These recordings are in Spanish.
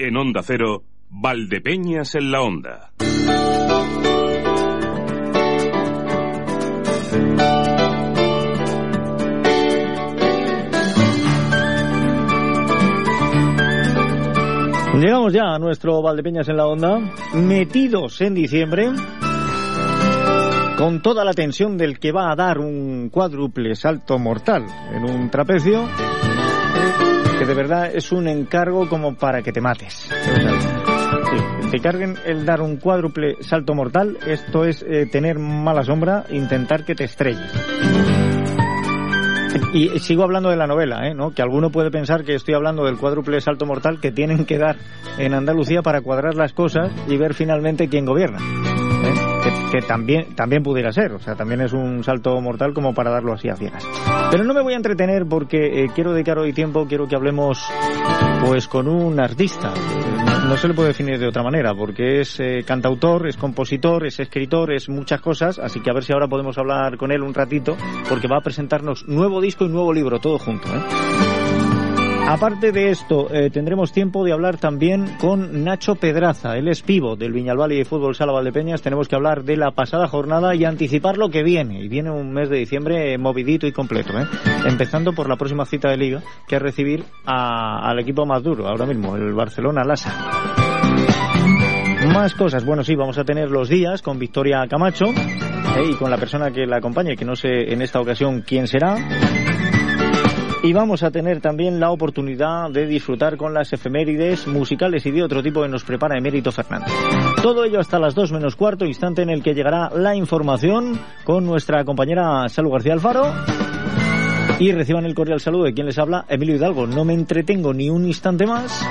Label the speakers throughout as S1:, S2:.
S1: En Onda Cero, Valdepeñas en la Onda.
S2: Llegamos ya a nuestro Valdepeñas en la Onda, metidos en diciembre, con toda la tensión del que va a dar un cuádruple salto mortal en un trapecio, que de verdad es un encargo como para que te mates. Te carguen el dar un cuádruple salto mortal, esto es eh, tener mala sombra, intentar que te estrelles. Y sigo hablando de la novela, ¿eh? ¿no? que alguno puede pensar que estoy hablando del cuádruple salto mortal que tienen que dar en Andalucía para cuadrar las cosas y ver finalmente quién gobierna. Que, también, también pudiera ser, o sea, también es un salto mortal como para darlo así a ciegas. Pero no me voy a entretener porque eh, quiero dedicar hoy tiempo, quiero que hablemos pues con un artista. No se le puede definir de otra manera porque es eh, cantautor, es compositor, es escritor, es muchas cosas, así que a ver si ahora podemos hablar con él un ratito porque va a presentarnos nuevo disco y nuevo libro, todo junto. ¿eh? Aparte de esto, eh, tendremos tiempo de hablar también con Nacho Pedraza. Él es del Viñalbal y Fútbol Sala Valdepeñas. Tenemos que hablar de la pasada jornada y anticipar lo que viene. Y viene un mes de diciembre movidito y completo. ¿eh? Empezando por la próxima cita de liga, que es recibir al equipo más duro ahora mismo, el Barcelona Lasa. Más cosas. Bueno, sí, vamos a tener los días con Victoria Camacho y con la persona que la acompañe, que no sé en esta ocasión quién será. Y vamos a tener también la oportunidad de disfrutar con las efemérides musicales y de otro tipo que nos prepara Emérito Fernández. Todo ello hasta las 2 menos cuarto, instante en el que llegará la información con nuestra compañera Salud García Alfaro. Y reciban el cordial saludo de quien les habla, Emilio Hidalgo. No me entretengo ni un instante más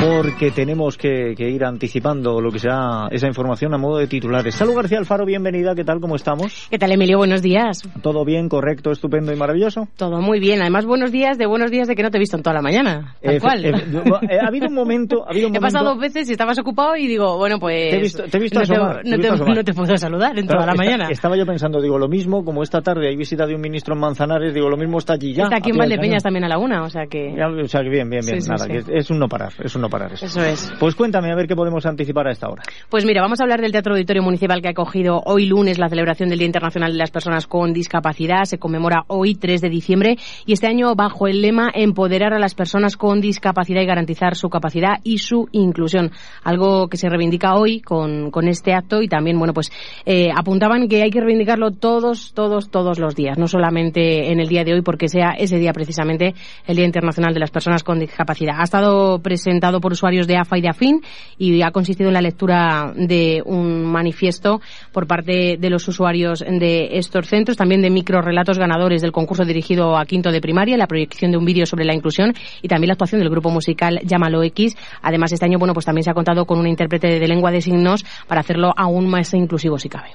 S2: porque tenemos que, que, ir anticipando lo que sea esa información a modo de titulares. Salud García Alfaro, bienvenida, ¿qué tal? ¿Cómo estamos?
S3: ¿Qué tal, Emilio? Buenos días.
S2: ¿Todo bien, correcto, estupendo y maravilloso?
S3: Todo muy bien. Además, buenos días de buenos días de que no te he visto en toda la mañana. Tal
S2: eh,
S3: cual.
S2: Eh, eh, ha habido un momento... Ha, habido un
S3: he
S2: momento...
S3: pasado dos veces y estabas ocupado y digo, bueno, pues...
S2: Te he visto, te he visto
S3: no,
S2: asomar,
S3: te, no,
S2: te,
S3: te,
S2: asomar.
S3: no te puedo saludar en
S2: Claro,
S3: toda la
S2: está,
S3: mañana.
S2: Estaba yo pensando, digo, lo mismo, como esta tarde hay visita de un ministro en Manzanares, digo, lo mismo está allí ya.
S3: Está aquí en Valdepeñas también a la una, o sea que...
S2: Ya, o sea que bien, bien, bien.
S3: Sí, sí,
S2: Nada,
S3: sí.
S2: que es, es un no parar, es un no parar. Eso.
S3: Eso es.
S2: Pues cuéntame, a ver qué podemos anticipar a esta hora.
S3: Pues mira, vamos a hablar del Teatro Auditorio Municipal que ha acogido hoy lunes la celebración del Día Internacional de las Personas con Discapacidad. Se conmemora hoy, 3 de diciembre, y este año bajo el lema Empoderar a las personas con discapacidad y garantizar su capacidad y su inclusión. Algo que se reivindica hoy con, con este acto y también, bueno, pues eh, apuntaban que hay que reivindicarlo todos, todos, todos los días, no solamente en el día de hoy porque sea ese día precisamente el Día Internacional de las Personas con Discapacidad. Ha estado presentado por usuarios de AFA y de AFIN y ha consistido en la lectura de un manifiesto por parte de los usuarios de estos centros, también de microrelatos ganadores del concurso dirigido a quinto de primaria, la proyección de un vídeo sobre la inclusión y también la actuación del grupo musical Llámalo X. Además, este año, bueno, pues también se ha contado con un intérprete de lengua de signos para hacerlo aún más inclusivo si cabe.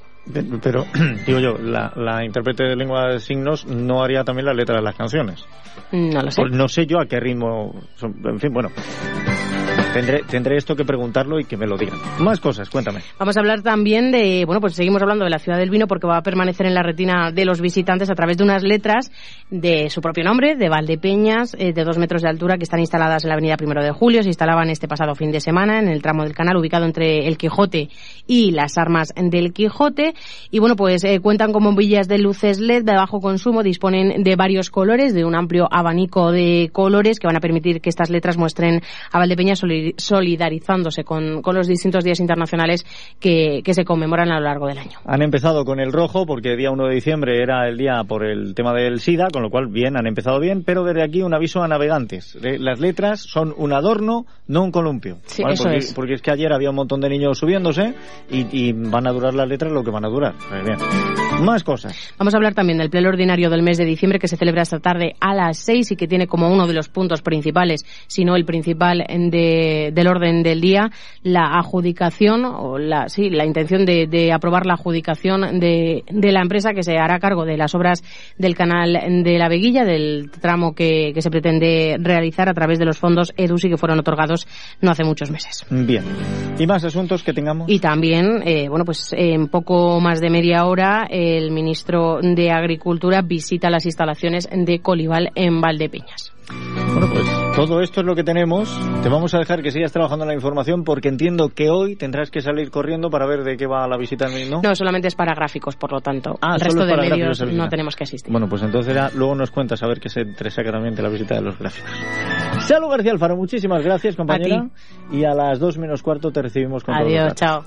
S2: Pero, digo yo, la, la intérprete de lengua de signos no haría también la letra de las canciones.
S3: No lo sé.
S2: No sé yo a qué ritmo. son- En fin, bueno. Tendré, esto que preguntarlo y que me lo digan. Más cosas, cuéntame.
S3: Vamos a hablar también de, bueno, pues seguimos hablando de la ciudad del vino porque va a permanecer en la retina de los visitantes a través de unas letras de su propio nombre, de Valdepeñas, eh, de dos metros de altura, que están instaladas en la avenida Primero de Julio. Se instalaban este pasado fin de semana en el tramo del canal ubicado entre el Quijote y las armas del Quijote. Y bueno, pues eh, cuentan con bombillas de luces LED de bajo consumo, disponen de varios colores, de un amplio abanico de colores que van a permitir que estas letras muestren a Valdepeñas soli- solidarizándose con, con los distintos días internacionales que, que se conmemoran a lo largo del año.
S2: Han empezado con el rojo porque día 1 de diciembre era el día por el tema del SIDA, con lo cual bien, han empezado bien, pero desde aquí un aviso a navegantes. Las letras son un adorno, no un columpio.
S3: Sí, eso
S2: porque,
S3: es.
S2: porque es que ayer había un montón de niños subiéndose y, y van a durar las letras lo que van a durar. Pues bien. Más cosas.
S3: Vamos a hablar también del pleno ordinario del mes de diciembre que se celebra esta tarde a las seis y que tiene como uno de los puntos principales, si no el principal de- del orden del día, la adjudicación o la, sí, la intención de, de aprobar la adjudicación de, de la empresa que se hará cargo de las obras del canal de la Veguilla, del tramo que, que se pretende realizar a través de los fondos EDUSI que fueron otorgados no hace muchos meses.
S2: Bien. ¿Y más asuntos que tengamos?
S3: Y también, eh, bueno, pues en poco más de media hora, el ministro de Agricultura visita las instalaciones de Colival en Valdepeñas.
S2: Bueno, pues todo esto es lo que tenemos. Te vamos a dejar que sigas trabajando en la información porque entiendo que hoy tendrás que salir corriendo para ver de qué va la visita, ¿no?
S3: No, solamente es para gráficos, por lo tanto. Ah, el resto de medios no tenemos que asistir.
S2: Bueno, pues entonces ya luego nos cuentas a ver qué se entresaca también de la visita de los gráficos. Salud García Alfaro, muchísimas gracias, compañera. Y a las dos menos cuarto te recibimos con
S3: Adiós, chao.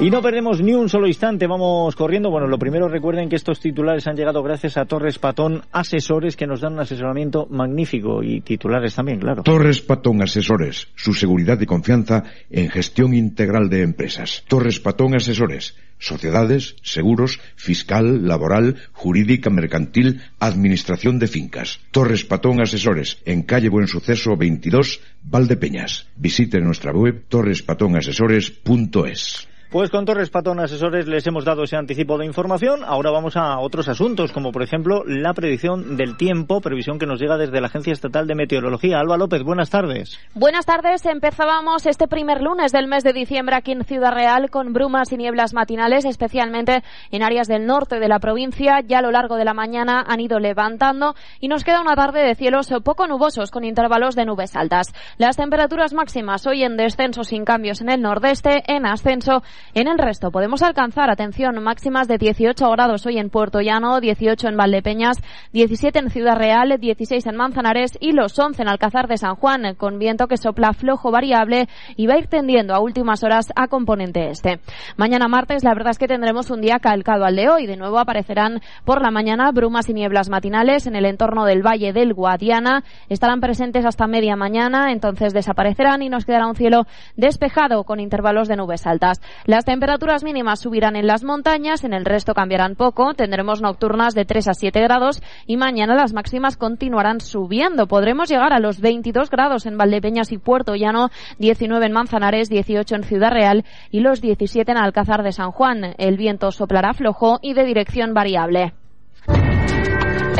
S2: Y no perdemos ni un solo instante, vamos corriendo. Bueno, lo primero recuerden que estos titulares han llegado gracias a Torres Patón Asesores que nos dan un asesoramiento magnífico y titulares también, claro.
S4: Torres Patón Asesores, su seguridad y confianza en gestión integral de empresas. Torres Patón Asesores sociedades, seguros, fiscal, laboral, jurídica, mercantil, administración de fincas. Torres Patón Asesores, en calle Buen Suceso 22, Valdepeñas. Visite nuestra web torrespatonasesores.es.
S2: Pues con Torres Patón Asesores les hemos dado ese anticipo de información. Ahora vamos a otros asuntos, como por ejemplo la predicción del tiempo, previsión que nos llega desde la Agencia Estatal de Meteorología. Alba López, buenas tardes.
S5: Buenas tardes. Empezábamos este primer lunes del mes de diciembre aquí en Ciudad Real con brumas y nieblas matinales, especialmente en áreas del norte de la provincia. Ya a lo largo de la mañana han ido levantando y nos queda una tarde de cielos poco nubosos con intervalos de nubes altas. Las temperaturas máximas hoy en descenso sin cambios en el nordeste, en ascenso en el resto podemos alcanzar, atención, máximas de 18 grados hoy en Puerto Llano, 18 en Valdepeñas, 17 en Ciudad Real, 16 en Manzanares y los 11 en Alcázar de San Juan, con viento que sopla flojo variable y va a ir tendiendo a últimas horas a componente este. Mañana martes la verdad es que tendremos un día calcado al de hoy. De nuevo aparecerán por la mañana brumas y nieblas matinales en el entorno del Valle del Guadiana. Estarán presentes hasta media mañana, entonces desaparecerán y nos quedará un cielo despejado con intervalos de nubes altas. Las temperaturas mínimas subirán en las montañas, en el resto cambiarán poco. Tendremos nocturnas de 3 a 7 grados y mañana las máximas continuarán subiendo. Podremos llegar a los 22 grados en Valdepeñas y Puerto Llano, 19 en Manzanares, 18 en Ciudad Real y los 17 en Alcázar de San Juan. El viento soplará flojo y de dirección variable.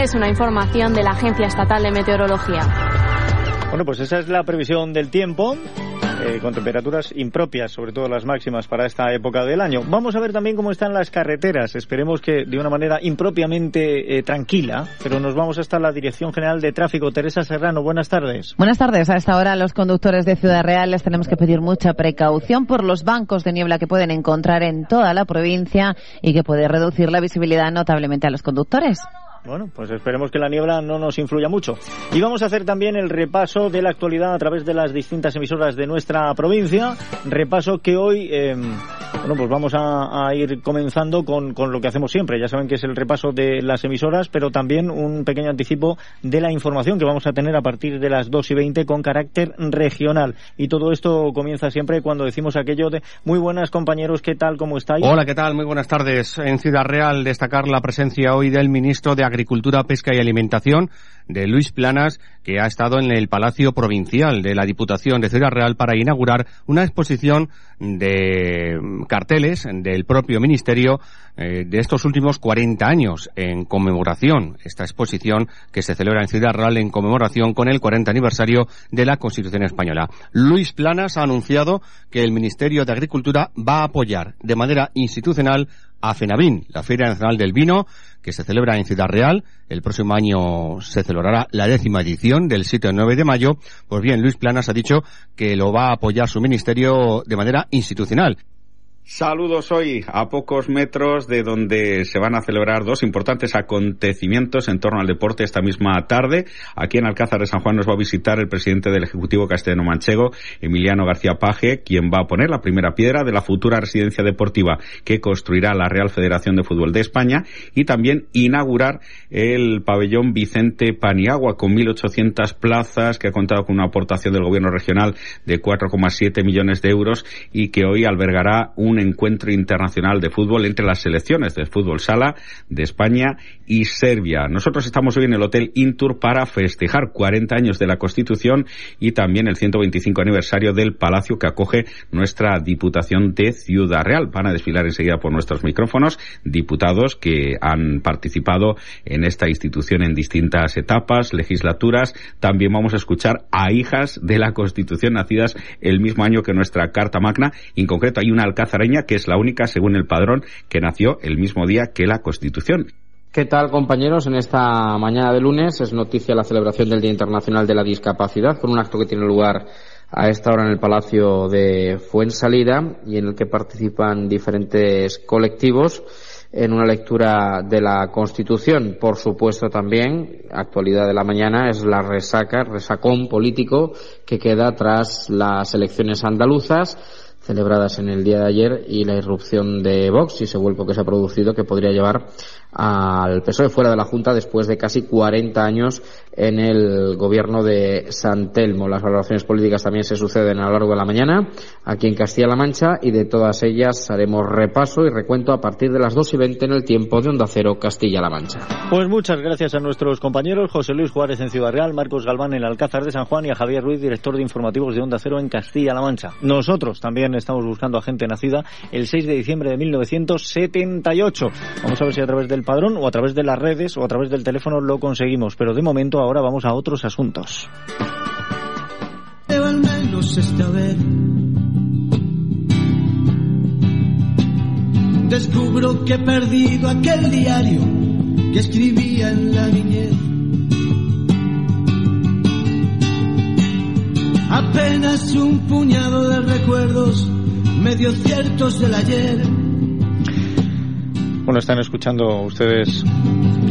S5: Es una información de la Agencia Estatal de Meteorología.
S2: Bueno, pues esa es la previsión del tiempo. Eh, con temperaturas impropias, sobre todo las máximas para esta época del año. Vamos a ver también cómo están las carreteras. Esperemos que de una manera impropiamente eh, tranquila, pero nos vamos hasta la Dirección General de Tráfico. Teresa Serrano, buenas tardes.
S6: Buenas tardes. A esta hora los conductores de Ciudad Real les tenemos que pedir mucha precaución por los bancos de niebla que pueden encontrar en toda la provincia y que puede reducir la visibilidad notablemente a los conductores.
S2: Bueno, pues esperemos que la niebla no nos influya mucho. Y vamos a hacer también el repaso de la actualidad a través de las distintas emisoras de nuestra provincia. Repaso que hoy, eh, bueno, pues vamos a, ir comenzando con, con, lo que hacemos siempre. Ya saben que es el repaso de las emisoras, pero también un pequeño anticipo de la información que vamos a tener a partir de las 2 y 20 con carácter regional. Y todo esto comienza siempre cuando decimos aquello de muy buenas compañeros, ¿qué tal? ¿Cómo estáis?
S7: Hola, ¿qué tal? Muy buenas tardes. En Ciudad Real destacar la presencia hoy del ministro de Agricultura, Pesca y Alimentación, de Luis Planas, que ha estado en el Palacio Provincial de la Diputación de Ciudad Real para inaugurar una exposición de carteles del propio Ministerio eh, de estos últimos 40 años en conmemoración. Esta exposición que se celebra en Ciudad Real en conmemoración con el 40 aniversario de la Constitución Española. Luis Planas ha anunciado que el Ministerio de Agricultura va a apoyar de manera institucional a FENAVIN, la Feria Nacional del Vino, que se celebra en Ciudad Real. El próximo año se celebrará la décima edición del 7 al 9 de mayo. Pues bien, Luis Planas ha dicho que lo va a apoyar su ministerio de manera institucional.
S8: Saludos hoy a pocos metros de donde se van a celebrar dos importantes acontecimientos en torno al deporte esta misma tarde. Aquí en Alcázar de San Juan nos va a visitar el presidente del Ejecutivo Castellano Manchego, Emiliano García Paje, quien va a poner la primera piedra de la futura residencia deportiva que construirá la Real Federación de Fútbol de España y también inaugurar el pabellón Vicente Paniagua con 1.800 plazas que ha contado con una aportación del gobierno regional de 4,7 millones de euros y que hoy albergará un encuentro internacional de fútbol entre las selecciones de fútbol sala de España y Serbia. Nosotros estamos hoy en el Hotel Intur para festejar 40 años de la Constitución y también el 125 aniversario del palacio que acoge nuestra Diputación de Ciudad Real. Van a desfilar enseguida por nuestros micrófonos diputados que han participado en esta institución en distintas etapas, legislaturas. También vamos a escuchar a hijas de la Constitución nacidas el mismo año que nuestra Carta Magna. En concreto hay una alcázar que es la única, según el padrón, que nació el mismo día que la Constitución.
S9: ¿Qué tal, compañeros? En esta mañana de lunes es noticia la celebración del Día Internacional de la Discapacidad con un acto que tiene lugar a esta hora en el Palacio de Fuensalida y en el que participan diferentes colectivos en una lectura de la Constitución. Por supuesto también, actualidad de la mañana, es la resaca, resacón político que queda tras las elecciones andaluzas celebradas en el día de ayer y la irrupción de Vox y ese vuelco que se ha producido que podría llevar al PSOE fuera de la Junta después de casi 40 años en el gobierno de San Telmo. Las valoraciones políticas también se suceden a lo largo de la mañana aquí en Castilla-La Mancha y de todas ellas haremos repaso y recuento a partir de las 2 y 20 en el tiempo de Onda Cero Castilla-La Mancha.
S2: Pues muchas gracias a nuestros compañeros José Luis Juárez en Ciudad Real, Marcos Galván en Alcázar de San Juan y a Javier Ruiz, director de informativos de Onda Cero en Castilla-La Mancha. Nosotros también estamos buscando a gente nacida el 6 de diciembre de 1978. Vamos a ver si a través del padrón o a través de las redes o a través del teléfono lo conseguimos, pero de momento ahora vamos a otros asuntos.
S10: esta vez descubro que he perdido aquel diario que escribía en la niñez. Apenas un puñado de recuerdos medio ciertos del ayer
S2: bueno, están escuchando ustedes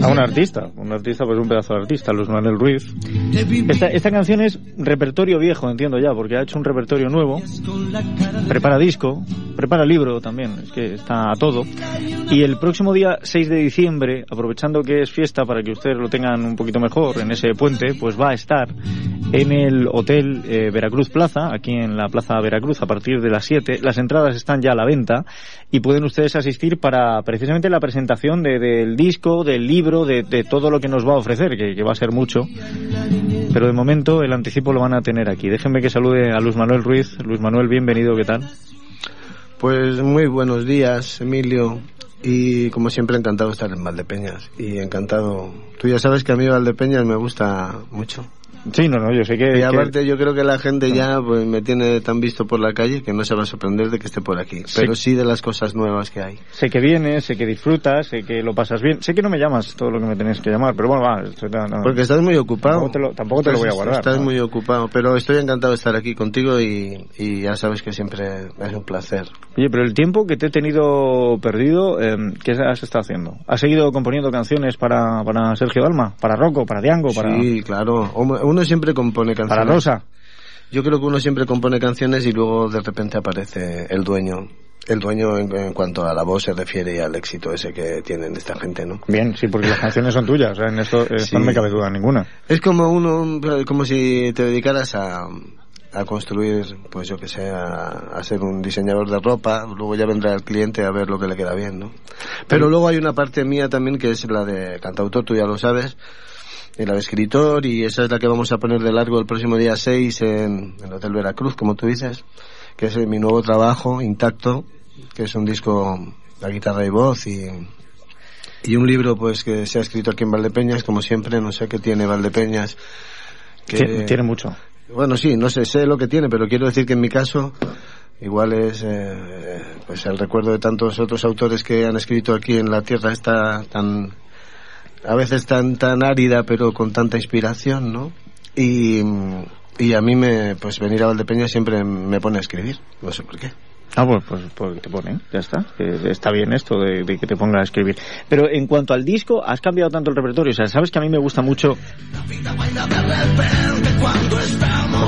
S2: a un artista, un artista, pues un pedazo de artista, Luis Manuel Ruiz. Esta, esta canción es repertorio viejo, entiendo ya, porque ha hecho un repertorio nuevo. Prepara disco, prepara libro también, es que está a todo. Y el próximo día 6 de diciembre, aprovechando que es fiesta para que ustedes lo tengan un poquito mejor en ese puente, pues va a estar en el Hotel eh, Veracruz Plaza, aquí en la Plaza Veracruz, a partir de las 7. Las entradas están ya a la venta y pueden ustedes asistir para precisamente la presentación de, del disco, del libro, de, todo lo que nos va a ofrecer, que, va a ser mucho. Pero de momento el anticipo lo van a tener aquí. Déjenme que salude a Luis Manuel Ruiz. Luis Manuel, bienvenido, ¿qué tal?
S11: Pues muy buenos días, Emilio. Y como siempre, encantado de estar en Valdepeñas. Y encantado. Tú ya sabes que a mí Valdepeñas me gusta mucho.
S2: Sí, no, no, yo sé que...
S11: Y aparte yo creo que la gente ya pues, me tiene tan visto por la calle que no se va a sorprender de que esté por aquí. Pero sí de las cosas nuevas que hay.
S2: Sé que vienes, sé que disfrutas, sé que lo pasas bien. Sé que no me llamas todo lo que me tenés que llamar, pero bueno, va.
S11: Porque estás muy ocupado.
S2: Tampoco te lo, tampoco te lo voy a guardar.
S11: Estás muy ocupado, pero estoy encantado de estar aquí contigo y, y, ya sabes que siempre es un placer.
S2: Oye, pero el tiempo que te he tenido perdido, eh, ¿qué has estado haciendo? ¿Has seguido componiendo canciones para, para Sergio Dalma? ¿Para Rocco? ¿Para Diango? Para...
S11: Sí, claro. Uno siempre compone canciones.
S2: Para Rosa.
S11: Yo creo que uno siempre compone canciones y luego de repente aparece el dueño. El dueño en, cuanto a la voz se refiere y al éxito ese que tienen esta gente, ¿no?
S2: Bien, sí, porque las canciones son tuyas, en esto, no me cabe duda ninguna.
S11: Es como uno, como si te dedicaras a, a construir, pues yo que sé, a, ser un diseñador de ropa, luego ya vendrá el cliente a ver lo que le queda bien, ¿no? Pero luego hay una parte mía también que es la de cantautor, tú ya lo sabes, de escritor, y esa es la que vamos a poner de largo el próximo día 6 en, el Hotel Veracruz, como tú dices, que es mi nuevo trabajo, Intacto, que es un disco de guitarra y voz y, y un libro pues que se ha escrito aquí en Valdepeñas, como siempre, no sé qué tiene Valdepeñas.
S2: Que, tiene mucho.
S11: Bueno, sí, no sé, sé lo que tiene, pero quiero decir que en mi caso igual es eh, pues el recuerdo de tantos otros autores que han escrito aquí en la tierra esta tan a veces tan tan árida pero con tanta inspiración, ¿no? Y, y a mí me pues venir a Valdepeña siempre me pone a escribir, no sé por qué.
S2: Ah, pues, pues, pues, te ponen, ya está. está bien esto de, que te pongan a escribir. Pero en cuanto al disco, has cambiado tanto el repertorio. O sea, sabes que a mí me gusta mucho. Me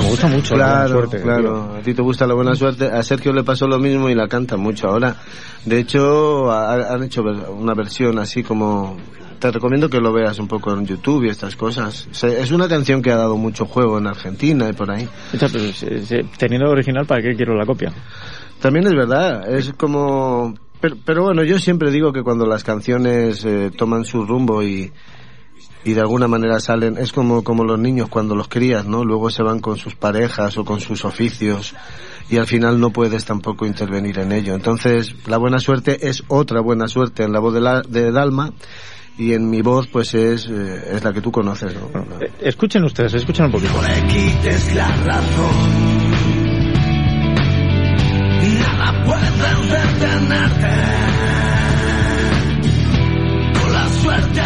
S2: gusta mucho
S11: claro,
S2: la buena suerte.
S11: Claro, a ti te gusta la buena suerte. A Sergio le pasó lo mismo y la canta mucho ahora. De hecho, han hecho una versión así como te recomiendo que lo veas un poco en YouTube y estas cosas. Es una canción que ha dado mucho juego en Argentina y por ahí.
S2: Teniendo original, ¿para qué quiero la copia?
S11: También es verdad, es como... Pero, bueno, yo siempre digo que cuando las canciones eh, toman su rumbo y, y de alguna manera salen, es como, como los niños cuando los crías, ¿no? Luego se van con sus parejas o con sus oficios y al final no puedes tampoco intervenir en ello. Entonces, la buena suerte es otra buena suerte en la voz de, la, de Dalma y en mi voz pues es, eh, es la que tú conoces. ¿no?
S2: Eh, escuchen ustedes, escuchen un poquito.
S10: No le quites la razón. Nada puede detenerte. Con la suerte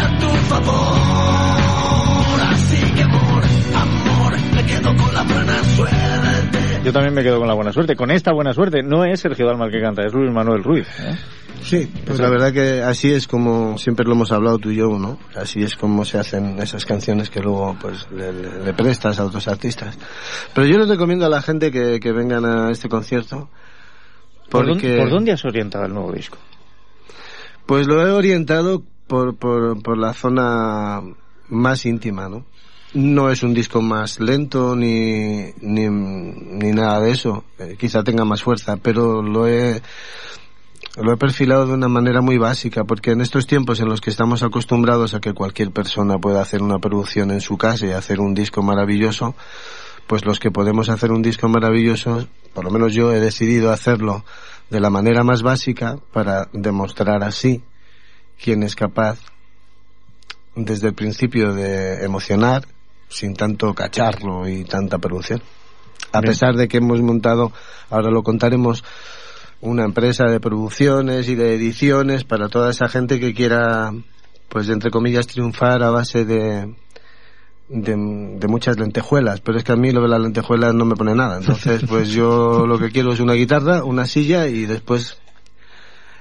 S10: favor. Así que amor, amor, me quedo con la buena suerte.
S2: Yo también me quedo con la buena suerte. Con esta buena suerte no es Sergio Dalma el que canta, es Luis Manuel Ruiz. ¿eh?
S11: Sí, pues la verdad que así es como siempre lo hemos hablado tú y yo, ¿no? Así es como se hacen esas canciones que luego pues le, le- le prestas a otros artistas. Pero yo les recomiendo a la gente que, que vengan a este concierto
S2: ¿Por, dónde,
S11: porque
S2: por dónde has orientado el nuevo disco?
S11: pues lo he orientado por, por, por la zona más íntima, ¿no? No es un disco más lento ni, ni, ni nada de eso. Eh, quizá tenga más fuerza, pero lo he, lo he perfilado de una manera muy básica, porque en estos tiempos en los que estamos acostumbrados a que cualquier persona pueda hacer una producción en su casa y hacer un disco maravilloso, pues los que podemos hacer un disco maravilloso, por lo menos yo he decidido hacerlo de la manera más básica para demostrar así quién es capaz desde el principio de emocionar sin tanto cacharro y tanta producción. A
S2: Bien.
S11: pesar de que hemos montado, ahora lo contaremos, una empresa de producciones y de ediciones para toda esa gente que quiera, pues entre comillas, triunfar a base de, de, de muchas lentejuelas, pero es que a mí lo de las lentejuelas no me pone nada. Entonces, pues yo lo que quiero es una guitarra, una silla y después,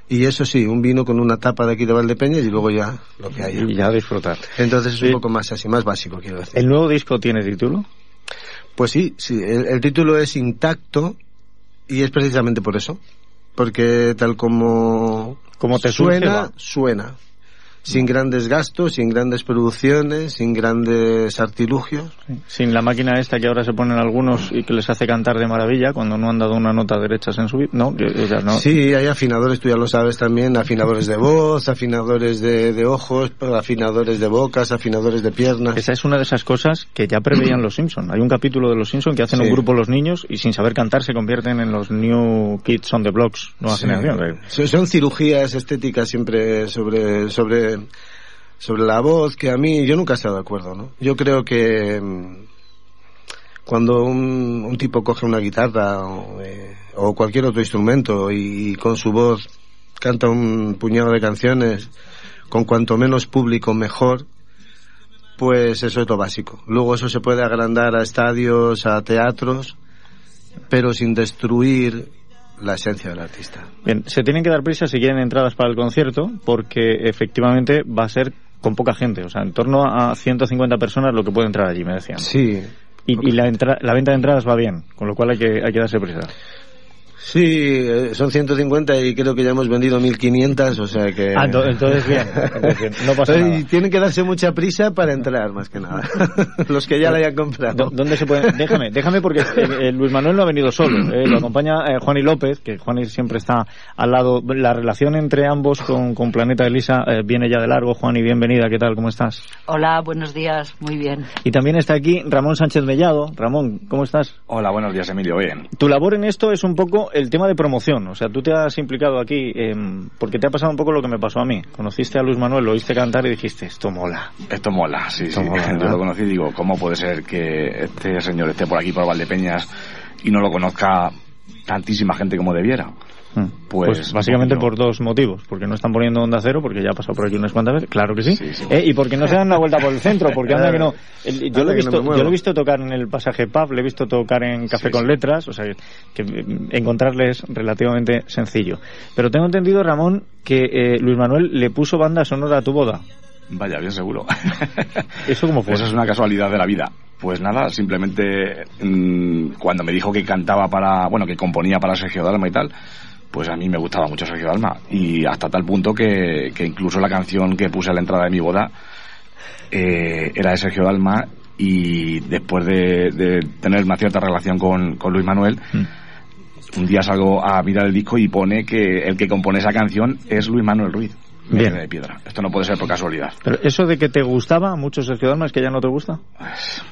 S11: y eso sí, un vino con una tapa de aquí de Valdepeñas y luego ya lo que haya.
S2: Y ya disfrutar.
S11: Entonces es
S2: Sí.
S11: un poco más así, más básico, quiero decir.
S2: ¿El nuevo disco tiene título?
S11: Pues sí, sí, el, el título es intacto y es precisamente por eso. Porque tal como,
S2: Como te
S11: suena, suena. Sin grandes gastos, sin grandes producciones, sin grandes artilugios.
S2: Sin la máquina esta que ahora se ponen algunos y que les hace cantar de maravilla cuando no han dado una nota derechas en su vida. No, yo- o sea, no.
S11: Sí, hay afinadores, tú ya lo sabes también, afinadores de voz, afinadores de, de ojos, afinadores de bocas, afinadores de piernas.
S2: Esa es una de esas cosas que ya preveían los Simpson. Hay un capítulo de los Simpson que hacen
S11: Sí.
S2: un grupo los niños y sin saber cantar se convierten en los New Kids on the Blocks, nueva
S11: Sí.
S2: generación.
S11: Son- Son cirugías estéticas siempre sobre, sobre, sobre la voz que a mí, yo nunca he estado de acuerdo, ¿no? Yo creo que mm, cuando un, tipo coge una guitarra eh, o cualquier otro instrumento y, con su voz canta un puñado de canciones, con cuanto menos público mejor, pues eso es lo básico. Luego eso se puede agrandar a estadios, a teatros, pero sin destruir la esencia del artista.
S2: Bien, se tienen que dar prisa si quieren entradas para el concierto porque efectivamente va a ser con poca gente, o sea, en torno a 150 personas lo que puede entrar allí, me decían.
S11: Sí,
S2: Y, y la, entra- la venta de entradas va bien, con lo cual hay que, hay que darse prisa.
S11: Sí, eh, son 150 y creo que ya hemos vendido 1500, o sea que...
S2: Ah, ento- entonces bien, entonces bien, no pasa
S11: Entonces,
S2: nada.
S11: Tienen que darse mucha prisa para entrar, más que nada. Los que ya la hayan comprado.
S2: ¿Dó- ¿Dónde se puede? Déjame, déjame porque eh, eh, Luis Manuel no ha venido solo. eh, lo acompaña eh, Juan y López, que Juan y siempre está al lado. La relación entre ambos con, con Planeta Elisa eh, viene ya de largo. Juan y bienvenida, ¿qué tal? ¿Cómo estás?
S12: Hola, buenos días, muy bien.
S2: Y también está aquí Ramón Sánchez Mellado. Ramón, ¿cómo estás?
S13: Hola, buenos días, Emilio. Bien.
S2: Tu labor en esto es un poco el tema de promoción. O sea, tú te has implicado aquí em, porque te ha pasado un poco lo que me pasó a mí. Conociste a Luis Manuel, lo oíste cantar y dijiste, esto mola.
S13: Esto mola, sí,
S2: Esto
S13: sí.
S2: mola,
S13: Yo lo conocí y digo, ¿cómo puede ser que este señor esté por aquí, por Valdepeñas, y no lo conozca tantísima gente como debiera?
S2: Mm.
S13: Pues,
S2: Pues, básicamente por dos motivos. Porque no están poniendo onda cero, porque ya ha pasado por aquí unas cuantas veces, claro que sí. Eh, y porque no se dan una vuelta por el centro, porque anda que no. El- yo, lo he
S11: no
S2: visto, yo lo he visto tocar en el pasaje pub, le he visto tocar en Café con Letras, o sea que, encontrarle es relativamente sencillo. Pero tengo entendido, Ramón, que eh, Luis Manuel le puso banda sonora a tu boda.
S13: Vaya, bien seguro.
S2: ¿Eso cómo fue?
S13: Eso es una casualidad de la vida. Pues nada, simplemente mm, cuando me dijo que cantaba para, bueno, que componía para Sergio Dalma y tal, pues a mí me gustaba mucho Sergio Dalma. Y hasta tal punto que, que incluso la canción que puse a la entrada de mi boda eh, era de Sergio Dalma y después de, de tener una cierta relación con, con Luis Manuel, un día salgo a mirar el disco y pone que el que compone esa canción es Luis Manuel Ruiz.
S2: Bien.
S13: de piedra. Esto no puede ser por casualidad.
S2: Pero eso de que te gustaba mucho Sergio Dalma es que ya no te gusta.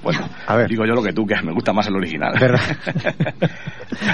S13: Bueno, digo yo lo que tú, que me gusta más el original.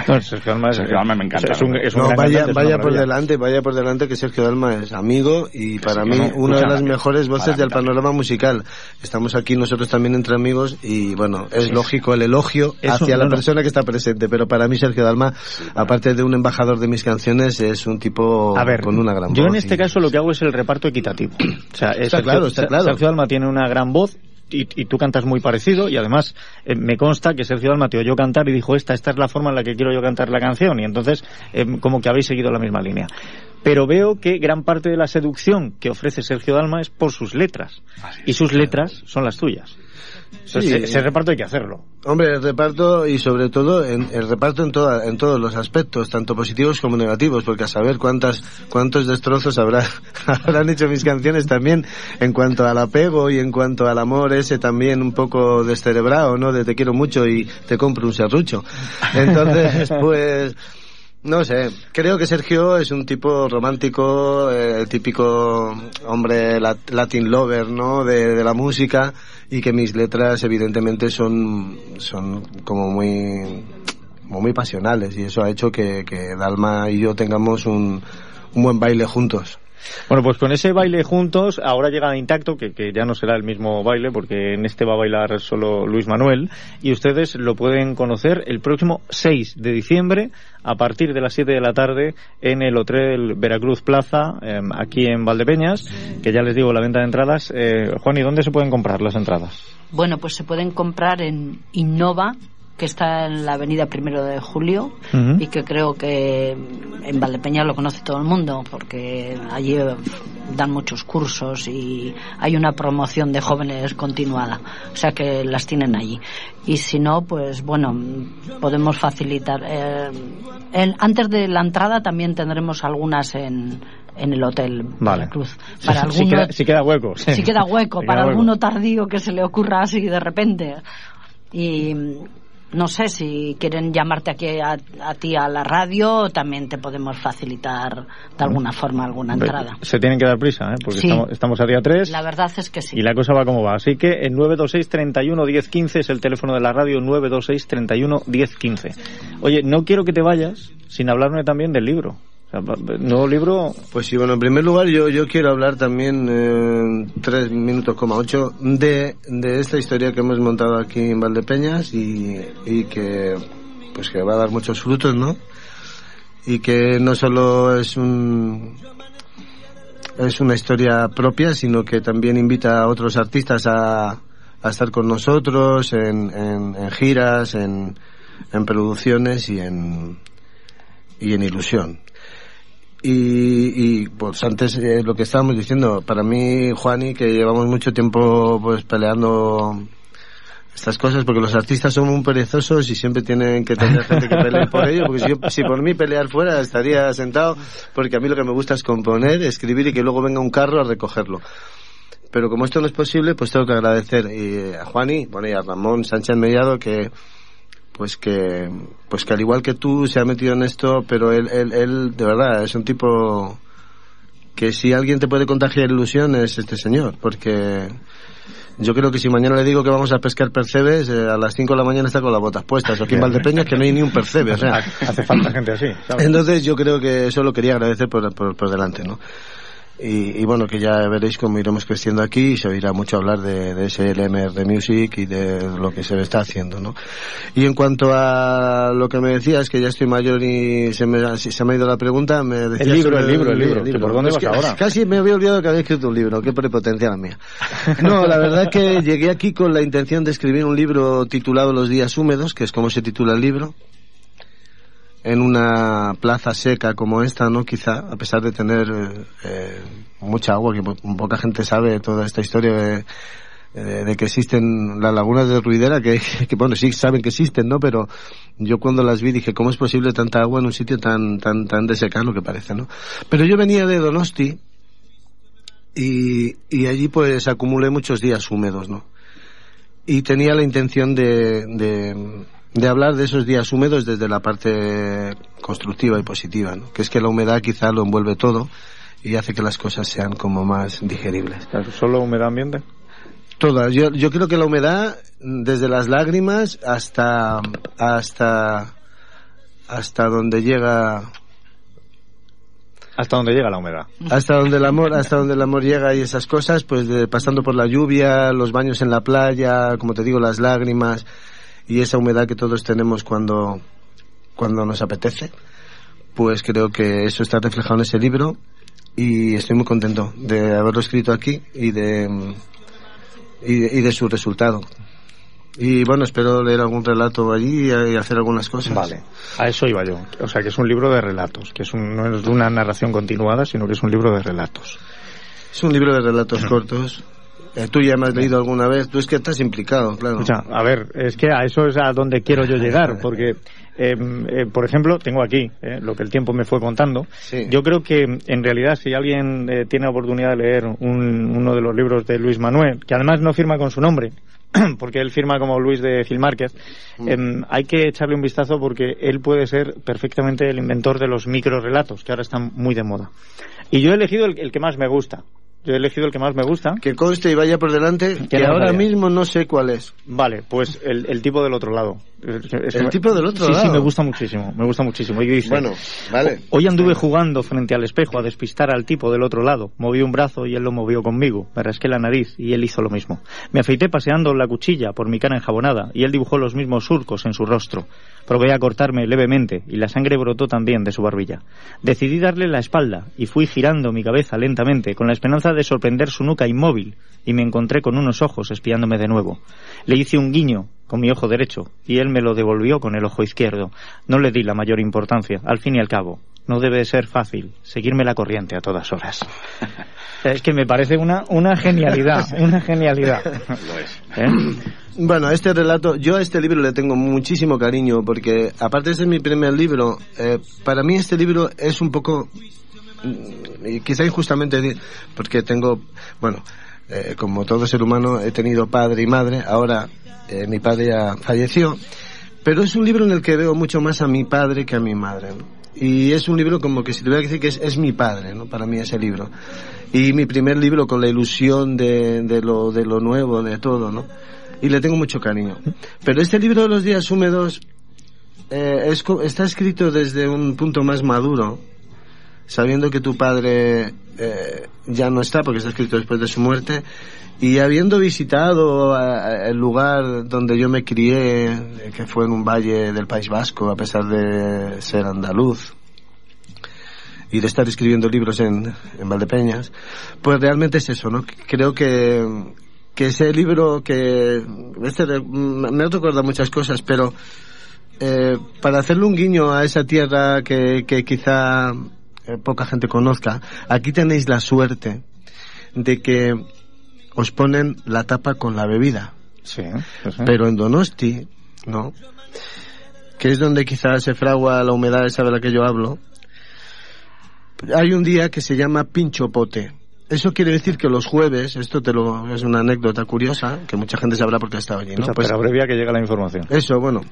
S2: No, Sergio Dalma es,
S13: Sergio Dalma me encanta.
S2: Es un, es un
S11: No, vaya,
S2: cantante,
S11: vaya por delante, vaya por delante que Sergio Dalma es amigo y para
S2: sí,
S11: mí
S2: no,
S11: una de las mejores voces del panorama musical. Estamos aquí nosotros también entre amigos y bueno, es
S2: Sí.
S11: lógico el elogio
S2: Eso,
S11: hacia
S2: no,
S11: la
S2: no.
S11: persona que está presente, pero para mí Sergio Dalma, aparte de un embajador de mis canciones, es un tipo
S2: A ver,
S11: con una gran
S2: yo
S11: voz
S2: en este
S11: y-
S2: caso lo que hago es el reparto equitativo. O sea,
S11: Está
S2: Sergio-
S11: claro, está claro.
S2: Sergio Dalma tiene una gran voz y, y tú cantas muy parecido y además eh, me consta que Sergio Dalma te oyó cantar y dijo esta, esta es la forma en la que quiero yo cantar la canción y entonces eh, como que habéis seguido la misma línea. Pero veo que gran parte de la seducción que ofrece Sergio Dalma es por sus letras y sus letras son las tuyas.
S11: Sí.
S2: ese- ese reparto hay que hacerlo.
S11: Hombre, el reparto y sobre todo en, el reparto en, toda, en todos los aspectos, tanto positivos como negativos, porque a saber cuántas cuántos destrozos habrá, habrán hecho mis canciones también en cuanto al apego y en cuanto al amor ese también un poco descerebrado, ¿no? De te quiero mucho y te compro un serrucho. Entonces, pues... No sé, creo que Sergio es un tipo romántico, eh, el típico hombre lat- Latin lover, ¿no? De, de la música y que mis letras evidentemente son, son como muy, como muy pasionales y eso ha hecho que, que Dalma y yo tengamos un, un buen baile juntos.
S2: Bueno, pues con ese baile juntos, ahora llega Intacto, que, ya no será el mismo baile, porque en este va a bailar solo Luis Manuel, y ustedes lo pueden conocer el próximo 6 de diciembre, a partir de las 7 de la tarde, en el Hotel Veracruz Plaza, eh, aquí en Valdepeñas, que ya les digo, la venta de entradas. Eh, Juan, ¿y dónde se pueden comprar las entradas?
S12: Bueno, pues se pueden comprar en Innova, que está en la avenida Primero de Julio y que creo que en Valdepeña lo conoce todo el mundo porque allí eh, dan muchos cursos y hay una promoción de jóvenes continuada, o sea que las tienen allí. Y si no, pues bueno, podemos facilitar. eh, antes de la entrada también tendremos algunas en, en el hotel
S2: Vale. Si-
S12: Para
S2: si,
S12: algunos-
S2: queda, si queda hueco. sí.
S12: si queda hueco
S2: Si
S12: para
S2: queda hueco.
S12: alguno tardío que se le ocurra así de repente. Y no sé si quieren llamarte aquí a, a ti a la radio, también te podemos facilitar de alguna forma alguna entrada.
S2: Se tienen que dar prisa, ¿eh? porque
S12: Sí.
S2: estamos, estamos a día 3.
S12: La verdad es que sí.
S2: Y la cosa va como va. Así que el 926 31 10 15 es el teléfono de la radio 926 31 10 15. Oye, no quiero que te vayas sin hablarme también del libro. Nuevo libro.
S11: Pues sí, bueno, en primer lugar yo, yo quiero hablar también eh, tres minutos coma ocho de, de esta historia que hemos montado aquí en Valdepeñas y, y que pues que va a dar muchos frutos, ¿no? Y que no solo es un es una historia propia, sino que también invita a otros artistas a, a estar con nosotros en, en, en giras, en, en producciones y en, y en ilusión. Y, y, pues antes eh, lo que estábamos diciendo, para mí, Juani, que llevamos mucho tiempo pues peleando estas cosas, porque los artistas son muy perezosos y siempre tienen que tener gente que pelee por ello, porque si, yo- si por mí pelear fuera estaría sentado, porque a mí lo que me gusta es componer, escribir y que luego venga un carro a recogerlo. Pero como esto no es posible, pues tengo que agradecer eh, a Juani, bueno, y a Ramón Sánchez Mellado que pues que pues que al igual que tú se ha metido en esto pero él él, él de verdad es un tipo que si alguien te puede contagiar ilusión es este señor porque yo creo que si mañana le digo que vamos a pescar percebes eh, a las 5 de la mañana está con las botas puestas aquí en Valdepeñas que no hay ni un percebe o sea
S2: Hace falta gente así. ¿sabes?
S11: entonces yo creo que eso lo quería agradecer por, por, por delante, ¿no? Y, y bueno, que ya veréis cómo iremos creciendo aquí y se oirá mucho hablar de, de ese LMR de Music y de lo que se está haciendo, ¿no? Y en cuanto a lo que me decías, que ya estoy mayor y se me, ha- se me ha ido la pregunta, me decías
S2: El libro, el libro, el libro, que ¿por dónde
S11: Es
S2: vas
S11: que
S2: ahora?
S11: Casi me había olvidado que había escrito un libro, qué prepotencia la mía. No, la verdad que llegué aquí con la intención de escribir un libro titulado Los días húmedos, que es como se titula el libro en una plaza seca como esta, ¿no? Quizá, a pesar de tener eh, eh, mucha agua, que po- poca gente sabe toda esta historia de, de- de que existen las lagunas de Ruidera, que, que, bueno, sí saben que existen, ¿no? Pero yo cuando las vi dije, ¿cómo es posible tanta agua en un sitio tan, tan, tan desecado que parece, ¿no? Pero yo venía de Donosti y, y allí pues acumulé muchos días húmedos, ¿no? Y tenía la intención de, de, de hablar de esos días húmedos desde la parte constructiva y positiva, ¿no? Que es que la humedad quizá lo envuelve todo y hace que las cosas sean como más digeribles.
S2: ¿Solo humedad ambiente?
S11: Todas. Yo, yo creo que la humedad, desde las lágrimas hasta, hasta, hasta donde llega,
S2: Hasta donde llega la humedad.
S11: hasta donde el amor, hasta donde el amor llega y esas cosas, pues de- pasando por la lluvia, los baños en la playa, como te digo, las lágrimas y esa humedad que todos tenemos cuando, cuando nos apetece, pues creo que eso está reflejado en ese libro y estoy muy contento de haberlo escrito aquí y de, y de, y de su resultado. Y bueno, espero leer algún relato allí y hacer algunas cosas.
S2: Vale, a eso iba yo. O sea, que es un libro de relatos, que es un, no es una narración continuada, sino que es un libro de relatos.
S11: Es un libro de relatos cortos. Eh, tú ya me has leído alguna vez, tú es que estás implicado, claro.
S2: Escucha, a ver, es que a eso es a donde quiero yo llegar, porque, eh, eh, por ejemplo, tengo aquí eh, lo que el tiempo me fue contando.
S11: Sí.
S2: Yo creo que, en realidad, si alguien tiene oportunidad de leer un- uno de los libros de Luis Manuel, que además no firma con su nombre, porque él firma como Luis de Gil Márquez, em, hay que echarle un vistazo porque él puede ser perfectamente el inventor de los microrelatos, que ahora están muy de moda. Y yo he elegido el, el que más me gusta. Yo he elegido el que más me gusta.
S11: Que conste y vaya por delante, que ahora
S2: vaya.
S11: mismo no sé cuál es.
S2: Vale, pues el, el tipo del otro lado. Es-
S11: ¿El tipo del otro
S2: sí,
S11: lado?
S2: Sí, me gusta muchísimo, me gusta muchísimo.
S11: Bueno, vale.
S2: Hoy anduve jugando frente al espejo a despistar al tipo del otro lado. Moví un brazo y él lo movió conmigo. Me rasqué la nariz y él hizo lo mismo. Me afeité paseando la cuchilla por mi cara enjabonada y él dibujó los mismos surcos en su rostro. Probé a cortarme levemente y la sangre brotó también de su barbilla. Decidí darle la espalda y fui girando mi cabeza lentamente con la esperanza de sorprender su nuca inmóvil y me encontré con unos ojos espiándome de nuevo. Le hice un guiño con mi ojo derecho y él me lo devolvió con el ojo izquierdo. No le di la mayor importancia, al fin y al cabo. No debe de ser fácil seguirme la corriente a todas horas. Es que me parece una, una genialidad, una genialidad. ¿Eh?
S11: Bueno, este relato, yo a este libro le tengo muchísimo cariño porque aparte de ser mi primer libro, eh, para mí este libro es un poco, mm, y quizá injustamente, porque tengo, bueno, eh, como todo ser humano he tenido padre y madre, ahora eh, mi padre ya falleció, pero es un libro en el que veo mucho más a mi padre que a mi madre. Y es un libro como que si tuviera que decir que es, mi padre, ¿no? Para mí ese libro. Y mi primer libro con la ilusión de, de, lo, de lo nuevo, de todo, ¿no? Y le tengo mucho cariño. Pero este libro de los días húmedos eh, es está escrito desde un punto más maduro, sabiendo que tu padre eh, ya no está, porque está escrito después de su muerte, y habiendo visitado a- el lugar donde yo me crié, eh, que fue en un valle del País Vasco, a pesar de ser andaluz, y de estar escribiendo libros en, en Valdepeñas, pues realmente es eso, ¿no? Creo que, que ese libro que, este, mm, me recuerda muchas cosas, pero eh, para hacerle un guiño a esa tierra que, que quizá eh, poca gente conozca, aquí tenéis la suerte de que os ponen la tapa con la bebida.
S2: Sí.
S11: Pero en Donosti, ¿no? Que es donde quizás se fragua la humedad esa de la que yo hablo. Hay un día que se llama pincho pote. Eso quiere decir que los jueves, esto te lo, es una anécdota curiosa, que mucha gente sabrá porque ha estado allí, ¿no? Pues
S2: pero abrevia que llega la información.
S11: eso, bueno.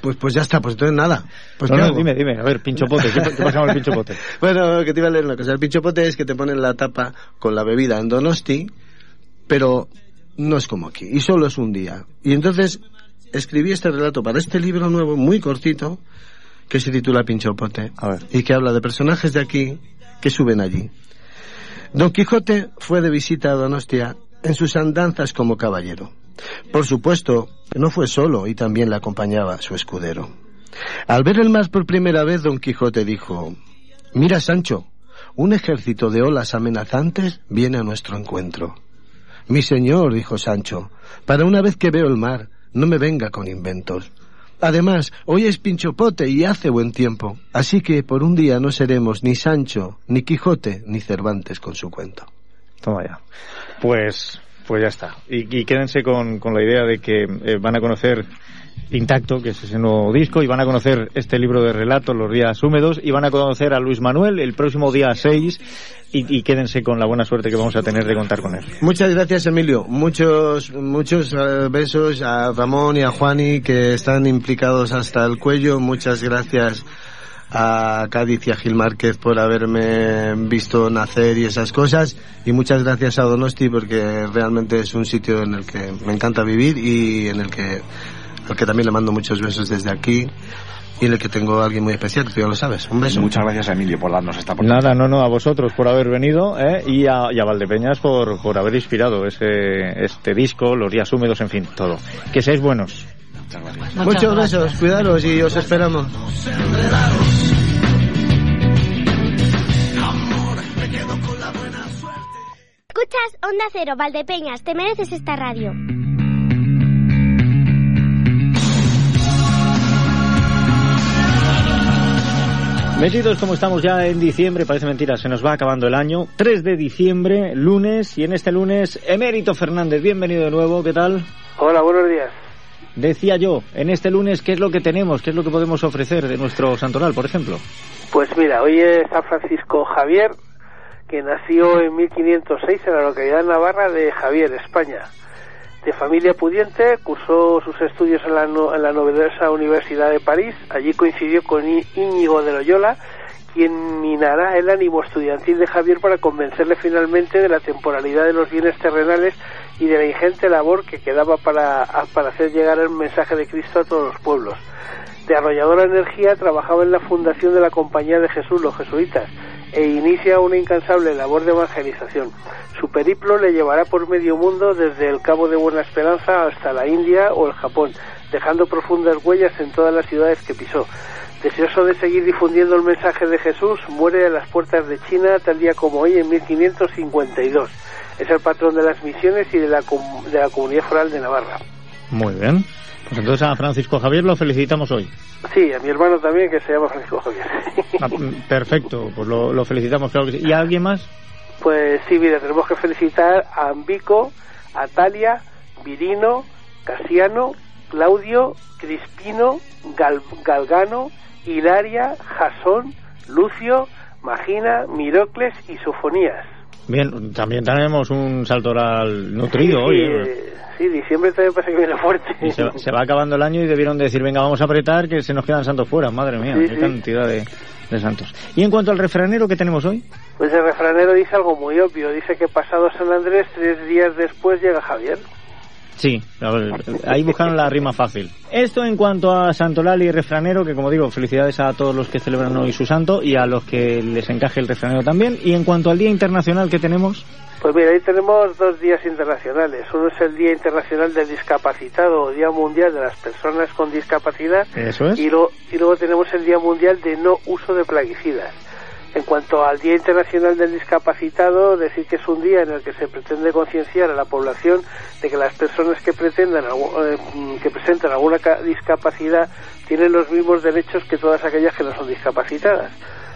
S11: Pues, pues ya está, pues entonces nada. Pues
S2: No,
S11: ¿qué
S2: no, dime, dime, a ver, pincho pote, ¿qué, qué pasa con el pincho pote?
S11: Bueno, que te iba a leer una cosa. El pincho pote es que te ponen la tapa con la bebida en Donosti, pero no es como aquí. Y solo es un día. Y entonces escribí este relato para este libro nuevo, muy cortito, que se titula Pincho pote.
S2: A ver.
S11: Y que habla de personajes de aquí que suben allí. Don Quijote fue de visita a Donostia en sus andanzas como caballero. Por supuesto, no fue solo y también le acompañaba su escudero. Al ver el mar por primera vez, Don Quijote dijo, Mira, Sancho, un ejército de olas amenazantes viene a nuestro encuentro. Mi señor, dijo Sancho, para una vez que veo el mar, no me venga con inventos. Además, hoy es pinchopote y hace buen tiempo, así que por un día no seremos ni Sancho, ni Quijote, ni Cervantes con su cuento.
S2: Toma ya. Pues, pues ya está. Y, quédense con, con la idea de que eh, van a conocer Intacto, que es ese nuevo disco, y van a conocer este libro de relatos, Los días húmedos, y van a conocer a Luis Manuel el próximo día 6, y, y quédense con la buena suerte que vamos a tener de contar con él.
S11: Muchas gracias, Emilio. Muchos, muchos eh, besos a Ramón y a Juani que están implicados hasta el cuello. Muchas gracias a Cádiz y a Gil Márquez por haberme visto nacer y esas cosas. Y muchas gracias a Donosti porque realmente es un sitio en el que me encanta vivir y en el que, al que también le mando muchos besos desde aquí. Y en el que tengo a alguien muy especial, que tú ya lo sabes. Un beso.
S13: Muchas gracias a Emilio por darnos esta oportunidad.
S2: Nada, no, no, a vosotros por haber venido ¿eh? y, a, y a Valdepeñas por, por haber inspirado ese, este disco, Los días húmedos, en fin, todo. Que seáis buenos.
S11: Muchos besos, cuidaros y os esperamos.
S14: Escuchas Onda Cero, Valdepeñas, te mereces esta radio.
S2: Metidos como estamos ya en diciembre, parece mentira, se nos va acabando el año. 3 de diciembre, lunes, y en este lunes, Emérito Fernández, bienvenido de nuevo, ¿qué tal?
S15: Hola, buenos días.
S2: Decía yo, en este lunes, ¿qué es lo que tenemos? ¿Qué es lo que podemos ofrecer de nuestro santoral, por ejemplo?
S15: Pues mira, hoy es San Francisco Javier, que nació en 1506 en la localidad Navarra de Javier, España. De familia pudiente, cursó sus estudios en la, en la novedosa Universidad de París. Allí coincidió con Íñigo de Loyola, quien minará el ánimo estudiantil de Javier para convencerle finalmente de la temporalidad de los bienes terrenales y de la ingente labor que quedaba para, para hacer llegar el mensaje de Cristo a todos los pueblos. De arrolladora energía trabajaba en la fundación de la Compañía de Jesús, los jesuitas, e inicia una incansable labor de evangelización. Su periplo le llevará por medio mundo desde el Cabo de Buena Esperanza hasta la India o el Japón, dejando profundas huellas en todas las ciudades que pisó. Deseoso de seguir difundiendo el mensaje de Jesús, muere a las puertas de China tal día como hoy en 1552. Es el patrón de las misiones y de la, de la comunidad foral de Navarra.
S2: Muy bien. Pues entonces a Francisco Javier lo felicitamos hoy.
S15: Sí, a mi hermano también, que se llama Francisco Javier.
S2: Ah, perfecto, pues lo, lo felicitamos, claro que sí. ¿Y a alguien más?
S15: Pues sí, mira, tenemos que felicitar a Ambico, a Talia, Virino, Casiano, Claudio, Crispino, Gal- Galgano, Hilaria, Jasón, Lucio, Magina, Mirocles y Sofonías.
S2: Bien, también tenemos un saltoral nutrido
S15: sí,
S2: hoy.
S15: sí,
S2: ¿eh?
S15: eh, sí, diciembre también parece que viene fuerte.
S2: Y se, va- se va acabando el año y debieron decir, venga, vamos a apretar que se nos quedan santos fuera. Madre mía,
S15: Sí,
S2: qué
S15: sí.
S2: cantidad de, de santos. Y en cuanto al refranero que tenemos hoy,
S15: Pues el refranero dice algo muy obvio, dice que pasado San Andrés, tres días después llega Javier.
S2: Sí, ahí buscaron la rima fácil. Esto en cuanto a Santolal y refranero, que como digo, felicidades a todos los que celebran hoy su santo y a los que les encaje el refranero también. Y en cuanto al Día Internacional que tenemos,
S15: Pues mira, ahí tenemos dos días internacionales. Uno es el Día Internacional del Discapacitado o Día Mundial de las Personas con Discapacidad.
S2: Eso es.
S15: Y, y luego tenemos el Día Mundial de No Uso de Plaguicidas. En cuanto al Día Internacional del Discapacitado, decir que es un día en el que se pretende concienciar a la población de que las personas que pretendan eh, que presentan alguna ca- discapacidad tienen los mismos derechos que todas aquellas que no son discapacitadas.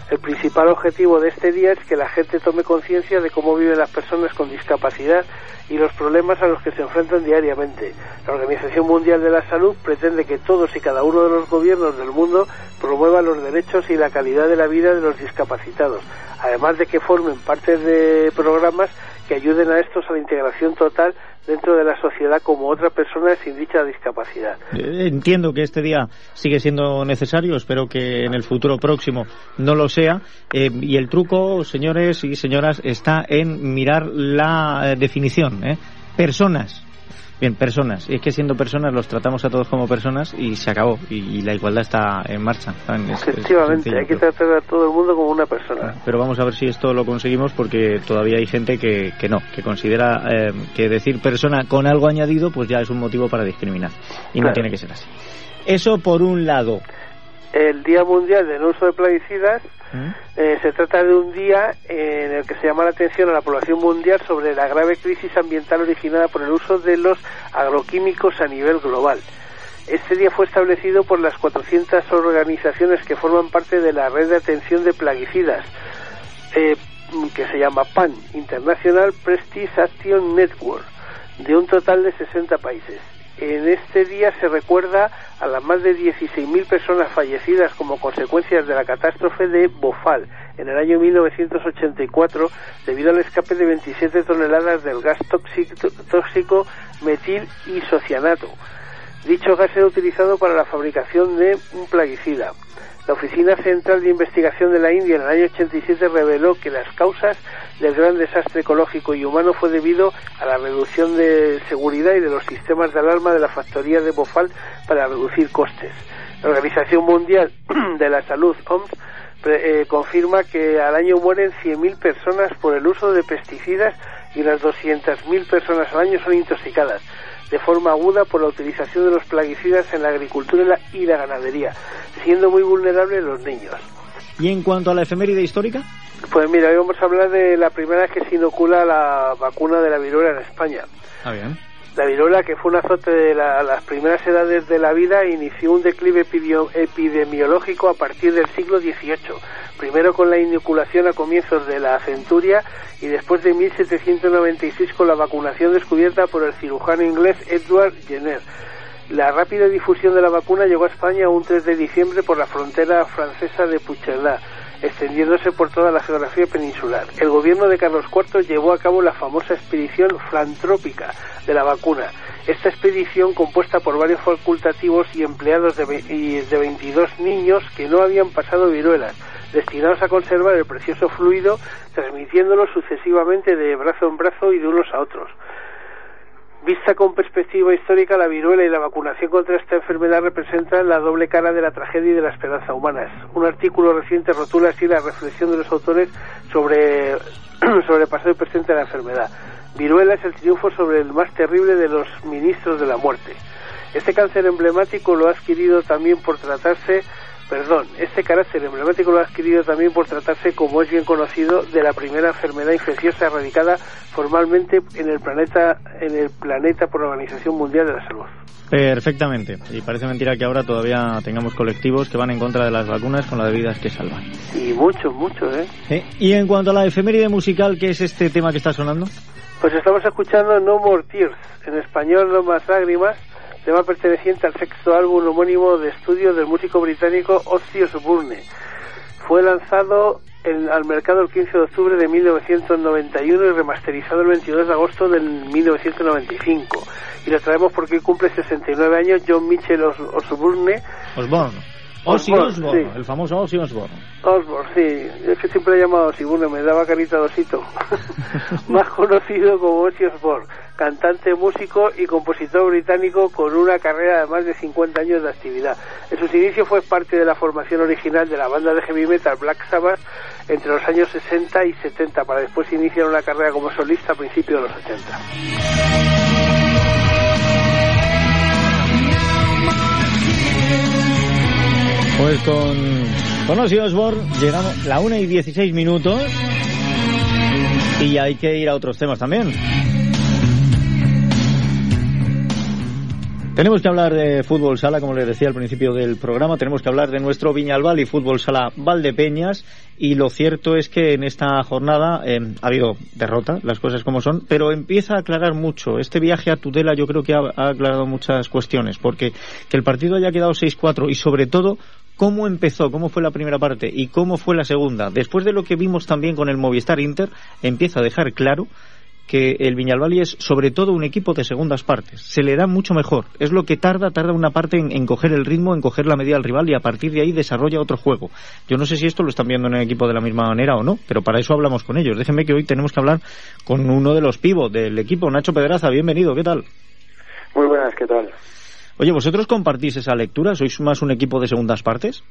S15: El principal objetivo de este día es que la gente tome conciencia de cómo viven las personas con discapacidad y los problemas a los que se enfrentan diariamente. La Organización Mundial de la Salud pretende que todos y cada uno de los gobiernos del mundo promuevan los derechos y la calidad de la vida de los discapacitados, además de que formen parte de programas que ayuden a estos a la integración total dentro de la sociedad como otra persona sin dicha discapacidad.
S2: Eh, Entiendo que este día sigue siendo necesario, espero que en el futuro próximo no lo sea. Eh, y el truco, señores y señoras, está en mirar la eh, definición. ¿eh? Personas. Bien, personas. Y es que siendo personas los tratamos a todos como personas y se acabó. Y, y la igualdad está en marcha. Es-
S15: Efectivamente, hay que tratar a todo el mundo como una persona.
S2: pero vamos a ver si esto lo conseguimos porque todavía hay gente que, que no, que considera eh, que decir persona con algo añadido pues ya es un motivo para discriminar. Y no tiene que ser así. Eso por un lado.
S15: El Día Mundial del Uso de Plaguicidas eh, se trata de un día en el que se llama la atención a la población mundial sobre la grave crisis ambiental originada por el uso de los agroquímicos a nivel global. Este día fue establecido por las 400 organizaciones que forman parte de la red de atención de plaguicidas, eh, que se llama PAN, International Prestige Action Network, de un total de 60 países. En este día se recuerda a las más de 16.000 personas fallecidas como consecuencias de la catástrofe de Bhopal en el año 1984 debido al escape de 27 toneladas del gas tóxico metil isocianato. Dicho gas era utilizado para la fabricación de un plaguicida. La Oficina Central de Investigación de la India en el año 87 reveló que las causas del gran desastre ecológico y humano fue debido a la reducción de seguridad y de los sistemas de alarma de la factoría de Bhopal para reducir costes. La Organización Mundial de la Salud, OMS, eh, confirma que al año mueren 100.000 personas por el uso de pesticidas y unas 200.000 personas al año son intoxicadas de forma aguda por la utilización de los plaguicidas en la agricultura y la ganadería, siendo muy vulnerables los niños.
S2: Y en cuanto a la efeméride histórica.
S15: Pues mira, hoy vamos a hablar de la primera vez que se inocula la vacuna de la viruela en España.
S2: Ah, bien.
S15: La viruela, que fue un azote de la- las primeras edades de la vida, inició un declive epidemiológico a partir del siglo XVIII. Primero con la inoculación a comienzos de la centuria y después de 1796 con la vacunación descubierta por el cirujano inglés Edward Jenner. La rápida difusión de la vacuna llegó a España un 3 de diciembre por la frontera francesa de Puigcerdá, extendiéndose por toda la geografía peninsular. El gobierno de Carlos IV llevó a cabo la famosa expedición flantrópica de la vacuna. Esta expedición, compuesta por varios facultativos y empleados de, y de 22 niños que no habían pasado viruelas, destinados a conservar el precioso fluido, transmitiéndolo sucesivamente de brazo en brazo y de unos a otros. Vista con perspectiva histórica, la viruela y la vacunación contra esta enfermedad representan la doble cara de la tragedia y de la esperanza humanas. Un artículo reciente rotula así la reflexión de los autores sobre, sobre el pasado y presente de la enfermedad. Viruela es el triunfo sobre el más terrible de los ministros de la muerte. Este cáncer emblemático lo ha adquirido también por tratarse, perdón, este carácter emblemático lo ha adquirido también por tratarse, como es bien conocido, de la primera enfermedad infecciosa erradicada formalmente en el planeta, en el planeta por la Organización Mundial de la Salud.
S2: Perfectamente. Y parece mentira que ahora todavía tengamos colectivos que van en contra de las vacunas con la de vidas que salvan.
S15: Y muchos, muchos, ¿eh?
S2: ¿Eh? Y en cuanto a la efeméride musical, ¿qué es este tema que está sonando?
S15: Pues estamos escuchando No More Tears, en español No Más Lágrimas, tema perteneciente al sexto álbum homónimo de estudio del músico británico Ozzy Osbourne. Fue lanzado en- al mercado el 15 de octubre de 1991 y remasterizado el 22 de agosto del 1995. Y lo traemos porque cumple 69 años John Mitchell Os- Osbourne.
S2: Osborne. Ozzy
S15: Osbourne,
S2: Osbourne,
S15: sí.
S2: el famoso Ozzy Osbourne.
S15: Osborne, sí. Es que siempre he llamado Osbourne, me daba carita de osito. Más conocido como Ozzy Osbourne, cantante, músico y compositor británico con una carrera de más de 50 años de actividad. En sus inicios fue parte de la formación original de la banda de heavy metal Black Sabbath entre los años 60 y 70, para después iniciar una carrera como solista a principios de los 80.
S2: Pues con, con Ozzy Osbourne llegamos la 1 y 16 minutos y hay que ir a otros temas también. Tenemos que hablar de fútbol sala, como les decía al principio del programa, tenemos que hablar de nuestro Viñalbal y fútbol sala Valdepeñas y lo cierto es que en esta jornada eh, ha habido derrota, las cosas como son, pero empieza a aclarar mucho. Este viaje a Tudela yo creo que ha, aclarado muchas cuestiones, porque que el partido haya quedado 6-4 y sobre todo cómo empezó, cómo fue la primera parte y cómo fue la segunda. Después de lo que vimos también con el Movistar Inter, empieza a dejar claro que el Viñalbali es sobre todo un equipo de segundas partes. Se le da mucho mejor. Es lo que tarda, tarda una parte en, coger el ritmo, en coger la medida al rival y a partir de ahí desarrolla otro juego. Yo no sé si esto lo están viendo en el equipo de la misma manera o no, pero para eso hablamos con ellos. Déjenme que hoy tenemos que hablar con uno de los pivos del equipo, Nacho Pedraza. Bienvenido, ¿qué tal?
S16: Muy buenas, ¿qué tal?
S2: Oye, ¿vosotros compartís esa lectura? ¿Sois más un equipo de segundas partes?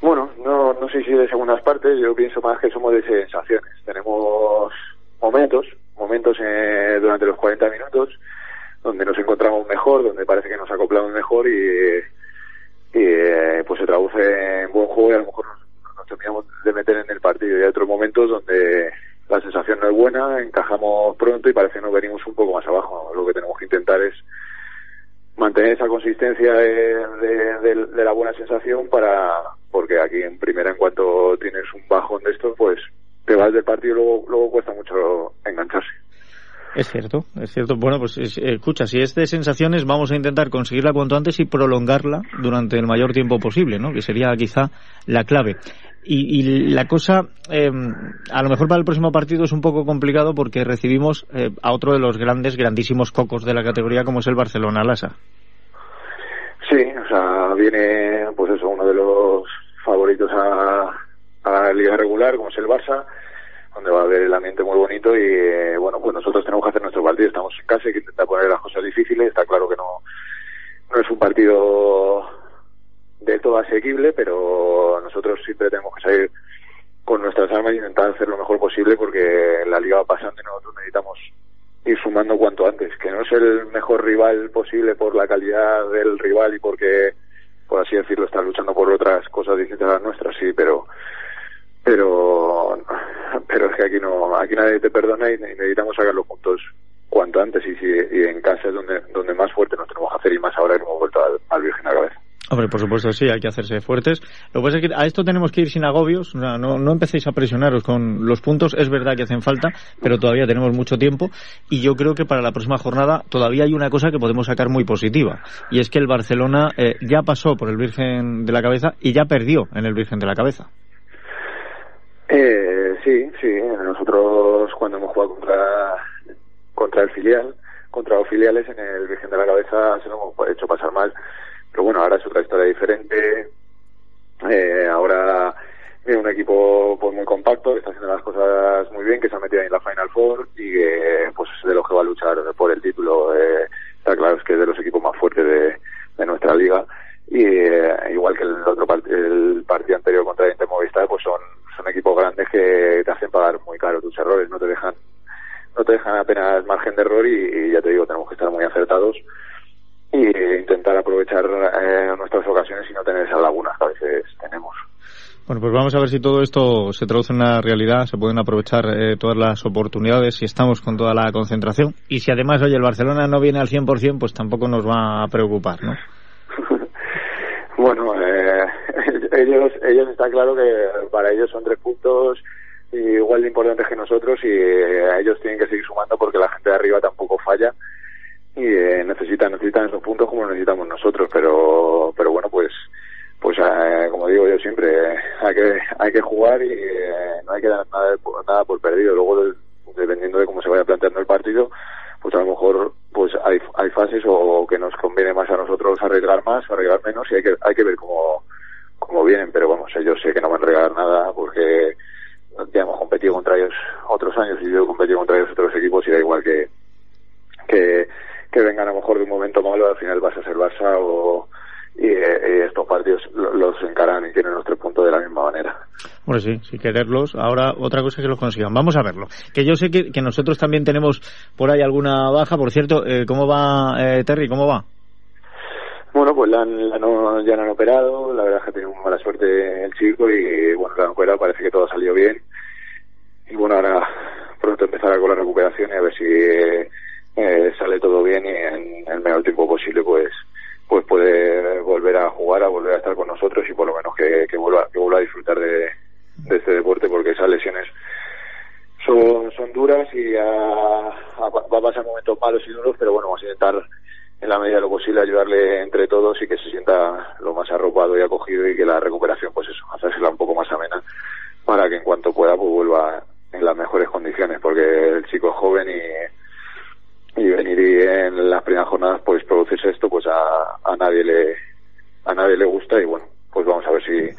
S16: Bueno, no, no sé si de segundas partes, yo pienso más que somos de sensaciones. Tenemos momentos, momentos eh, durante los 40 minutos donde nos encontramos mejor, donde parece que nos acoplamos mejor y, eh, pues se traduce en buen juego y a lo mejor nos, nos terminamos de meter en el partido. Y hay otros momentos donde la sensación no es buena, encajamos pronto y parece que nos venimos un poco más abajo. Lo que tenemos que intentar es mantener esa consistencia de, de- de- de la buena sensación para porque aquí en primera en cuanto tienes un bajón de esto pues te vas del partido luego, luego cuesta mucho engancharse
S2: Es cierto, es cierto. Bueno, pues es- escucha, si es de sensaciones, vamos a intentar conseguirla cuanto antes y prolongarla durante el mayor tiempo posible, ¿no? Que sería quizá la clave. Y, y la cosa, eh, a lo mejor para el próximo partido es un poco complicado porque recibimos eh, a otro de los grandes, grandísimos cocos de la categoría como es el Barcelona Lasa.
S16: sí o sea viene pues eso uno de los favoritos a, a la liga regular como es el Barça donde va a haber el ambiente muy bonito y eh, bueno pues nosotros tenemos que hacer nuestro partido estamos en casa hay que intentar poner las cosas difíciles está claro que no no es un partido de todo asequible, pero nosotros siempre tenemos que salir con nuestras armas e intentar hacer lo mejor posible porque la liga va pasando y nosotros necesitamos ir sumando cuanto antes, que no es el mejor rival posible por la calidad del rival y porque, por así decirlo, está luchando por otras cosas distintas a las nuestras, sí, pero pero pero es que aquí no aquí nadie te perdona y necesitamos sacar los puntos cuanto antes y, si, y en casa es donde donde más fuerte nos tenemos que hacer y más ahora hemos vuelto al, al Virgen a la cabeza.
S2: Hombre, por supuesto, sí, hay que hacerse fuertes. Lo que pasa es que a esto tenemos que ir sin agobios, no, no empecéis a presionaros con los puntos, es verdad que hacen falta, pero todavía tenemos mucho tiempo y yo creo que para la próxima jornada todavía hay una cosa que podemos sacar muy positiva y es que el Barcelona eh, ya pasó por el Virgen de la Cabeza y ya perdió en el Virgen de la Cabeza.
S16: Eh, sí, sí, nosotros cuando hemos jugado contra, contra el filial, contra los filiales en el Virgen de la Cabeza se lo hemos hecho pasar mal pero bueno, ahora es otra historia diferente. Eh, ahora un equipo pues muy compacto que está haciendo las cosas muy bien, que se ha metido en la Final Four y que pues es de los que va a luchar por el título. Eh, está claro es que es de los equipos más fuertes de, nuestra liga y eh, igual que el otro el partido anterior contra Inter Movistar, pues son son equipos grandes que te hacen pagar muy caro tus errores, no te dejan no te dejan apenas margen de error y ya te digo tenemos que estar muy acertados y intentar aprovechar eh, nuestras ocasiones y no tener esas lagunas que a veces tenemos.
S2: Bueno, pues vamos a ver si todo esto se traduce en una realidad, se pueden aprovechar eh, todas las oportunidades si estamos con toda la concentración. Y si además, oye, el Barcelona no viene al 100%, pues tampoco nos va a preocupar, ¿no?
S16: bueno, eh, ellos, ellos está claro que para ellos son tres puntos igual de importantes que nosotros y ellos tienen que seguir sumando porque la gente de arriba tampoco falla y eh, necesitan necesitan esos puntos como necesitamos nosotros pero pero bueno pues pues eh, como digo yo siempre hay que hay que jugar y eh, no hay que dar nada, nada por perdido. Luego dependiendo de cómo se vaya planteando el partido pues a lo mejor pues hay, hay fases o que nos conviene más a nosotros arriesgar más o arriesgar menos y hay que hay que ver cómo cómo vienen pero vamos yo sé que no van a regalar nada porque ya hemos competido contra ellos otros años y yo he competido contra ellos otros equipos y da igual que que que vengan a lo mejor de un momento malo, al final vas a ser Barça o, y, estos partidos los encaran y tienen los tres puntos de la misma manera.
S2: Bueno, sí, si quererlos. Ahora, otra cosa es que los consigan. Vamos a verlo. Que yo sé que, que nosotros también tenemos por ahí alguna baja. Por cierto, eh, ¿cómo va eh, Terry? ¿Cómo va?
S16: Bueno, pues la, no, ya la han operado. La verdad es que tenido mala suerte el chico y, bueno, la han operado. Parece que todo ha salido bien. Y bueno, ahora pronto empezará con la recuperación y a ver si eh, sale todo bien y en el menor tiempo posible pues pues puede volver a jugar, a volver a estar con nosotros y por lo menos que, que vuelva que vuelva a disfrutar de, de este deporte porque esas lesiones son, son duras y va a pasar momentos malos y duros, pero bueno, vamos a intentar en la medida de lo posible ayudarle entre todos y que se sienta lo más arropado y acogido y que la recuperación, pues eso, hacérsela un poco más amena para que en cuanto pueda pues vuelva en las mejores condiciones, porque el chico es joven y y venir y en las primeras jornadas pues producirse esto pues a, a nadie le a nadie le gusta y bueno pues vamos a ver si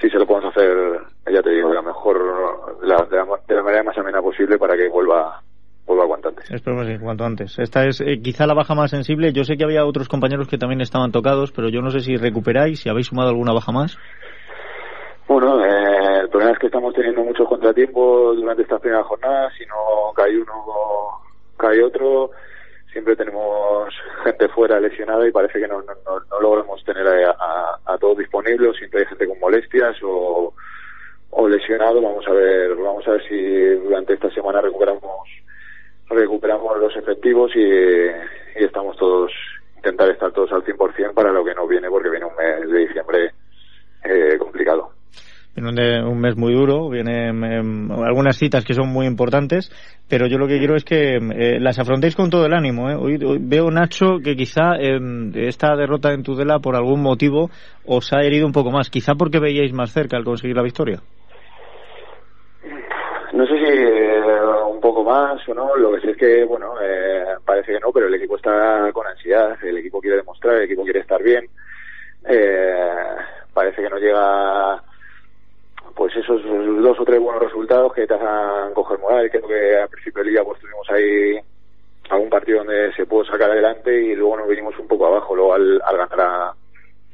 S16: si se lo podemos hacer ya te digo de la mejor la, de, la, manera más amena posible para que vuelva vuelva cuanto antes.
S2: Esta es eh, quizá la baja más sensible. Yo sé que había otros compañeros que también estaban tocados, pero yo no sé si recuperáis, si habéis sumado alguna baja más.
S16: Bueno, eh, el problema es que estamos teniendo muchos contratiempos durante estas primeras jornadas. Si no cae uno hay otro, siempre tenemos gente fuera lesionada y parece que no, no, no, logramos tener a, a, todos disponibles, siempre hay gente con molestias o, o lesionado, vamos a ver, vamos a ver si durante esta semana recuperamos recuperamos los efectivos y, y estamos todos intentar estar todos al 100% para lo que nos viene porque viene un mes de diciembre eh, complicado
S2: viene un mes muy duro, vienen em, que son muy importantes, pero yo lo que quiero es que eh, las afrontéis con todo el ánimo. ¿eh? Hoy, veo, Nacho, que quizá em, esta derrota en Tudela por algún motivo os ha herido un poco más, quizá porque veíais más cerca al conseguir la victoria.
S16: No sé si eh, un poco más o no, lo que sé es que, bueno, eh, parece que no, pero el equipo está con ansiedad, el equipo quiere demostrar, el equipo quiere estar bien. parece que no llega pues esos dos o tres buenos resultados que te hacen coger moral. Creo que a principio de liga pues tuvimos ahí algún partido donde se pudo sacar adelante y luego nos vinimos un poco abajo. Luego al, al ganar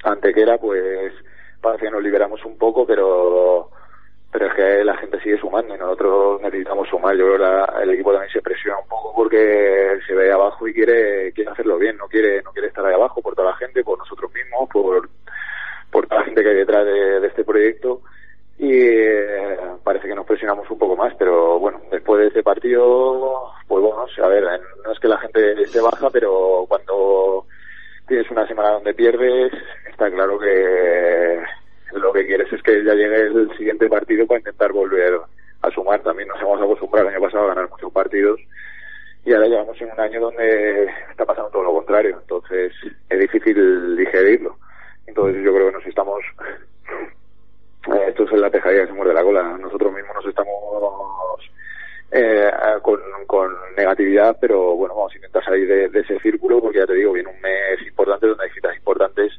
S16: Antequera pues parece que nos liberamos un poco, pero pero es que la gente sigue sumando y nosotros necesitamos sumar. Yo creo que el equipo también se presiona un poco porque se ve abajo y quiere quiere hacerlo bien, no quiere no quiere estar ahí abajo por toda la gente, por nosotros mismos, por por toda la gente que hay detrás de, de este proyecto y eh, parece que nos presionamos un poco más, pero bueno, después de este partido, pues bueno, a ver, no es que la gente esté baja, pero cuando tienes una semana donde pierdes, está claro que lo que quieres es que ya llegue el siguiente partido para intentar volver a sumar. También nos hemos acostumbrado el año pasado a ganar muchos partidos y ahora llevamos en un año donde está pasando todo lo contrario, entonces es difícil digerirlo. Entonces yo creo que nos estamos esto es la tejadilla que se muerde la cola. Nosotros mismos nos estamos eh, con, con, negatividad, pero bueno, vamos a intentar salir de, de, ese círculo porque ya te digo, viene un mes importante donde hay citas importantes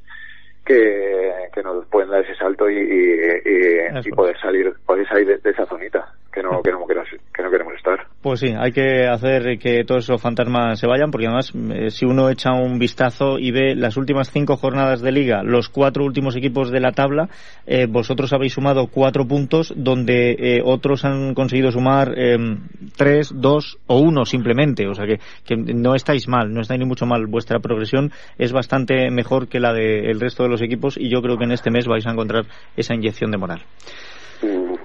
S16: que, que nos pueden dar ese salto y, y, y poder salir poder salir de, de esa zonita que no, que no, que no, que no queremos estar.
S2: Pues sí, hay que hacer que todos esos fantasmas se vayan, porque además, eh, si uno echa un vistazo y ve las últimas cinco jornadas de liga, los cuatro últimos equipos de la tabla, eh, vosotros habéis sumado cuatro puntos, donde eh, otros han conseguido sumar em, tres, dos o uno simplemente. O sea que, que, no estáis mal, no estáis ni mucho mal. Vuestra progresión es bastante mejor que la del resto de los equipos y yo creo que en este mes vais a encontrar esa inyección de moral.
S16: Mm,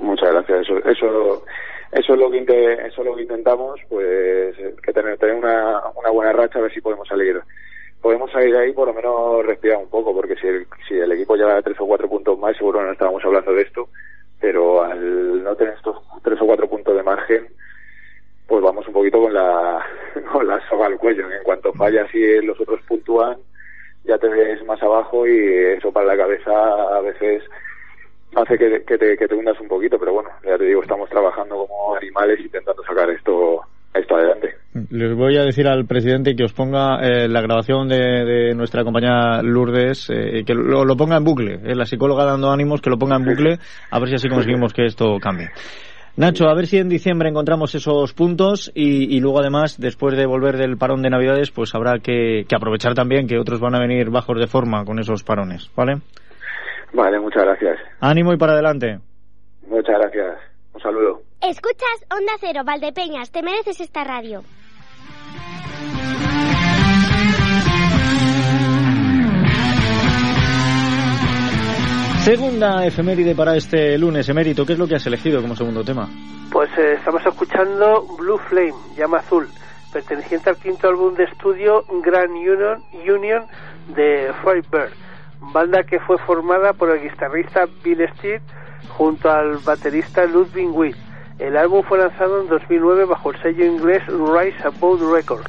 S16: muchas, gracias. Eso, eso eso es lo que eso es lo que intentamos pues que tener tener una, buena racha a ver si podemos salir podemos salir ahí por lo menos respirar un poco porque si el, si el equipo lleva tres o cuatro puntos más seguro no estábamos hablando de esto pero al no tener estos tres o cuatro puntos de margen pues vamos un poquito con la con la soga al cuello en cuanto fallas y los otros puntúan ya te ves más abajo y eso para la cabeza a veces hace que, que, te, que te hundas un poquito, pero bueno, ya te digo, estamos trabajando como animales intentando sacar esto esto adelante.
S2: Les voy a decir al presidente que os ponga eh, la grabación de, de, nuestra compañera Lourdes, eh, que lo, lo, ponga en bucle, eh, la psicóloga dando ánimos, que lo ponga en bucle, a ver si así conseguimos que esto cambie. Nacho, a ver si en diciembre encontramos esos puntos y, y, luego además, después de volver del parón de Navidades, pues habrá que, que aprovechar también que otros van a venir bajos de forma con esos parones, ¿vale?
S16: Vale, muchas gracias.
S2: Ánimo y para adelante.
S16: Muchas gracias. Un saludo.
S14: Escuchas Onda Cero, Valdepeñas. Te mereces esta radio.
S2: Segunda efeméride para este lunes, emérito. ¿Qué es lo que has elegido como segundo tema?
S15: Pues eh, estamos escuchando Blue Flame, llama azul, perteneciente al quinto álbum de estudio Grand Union, Union de Firebird banda que fue formada por el guitarrista Bill Steele junto al baterista Ludwig Witt. El álbum fue lanzado en 2009 bajo el sello inglés Rise Above Records.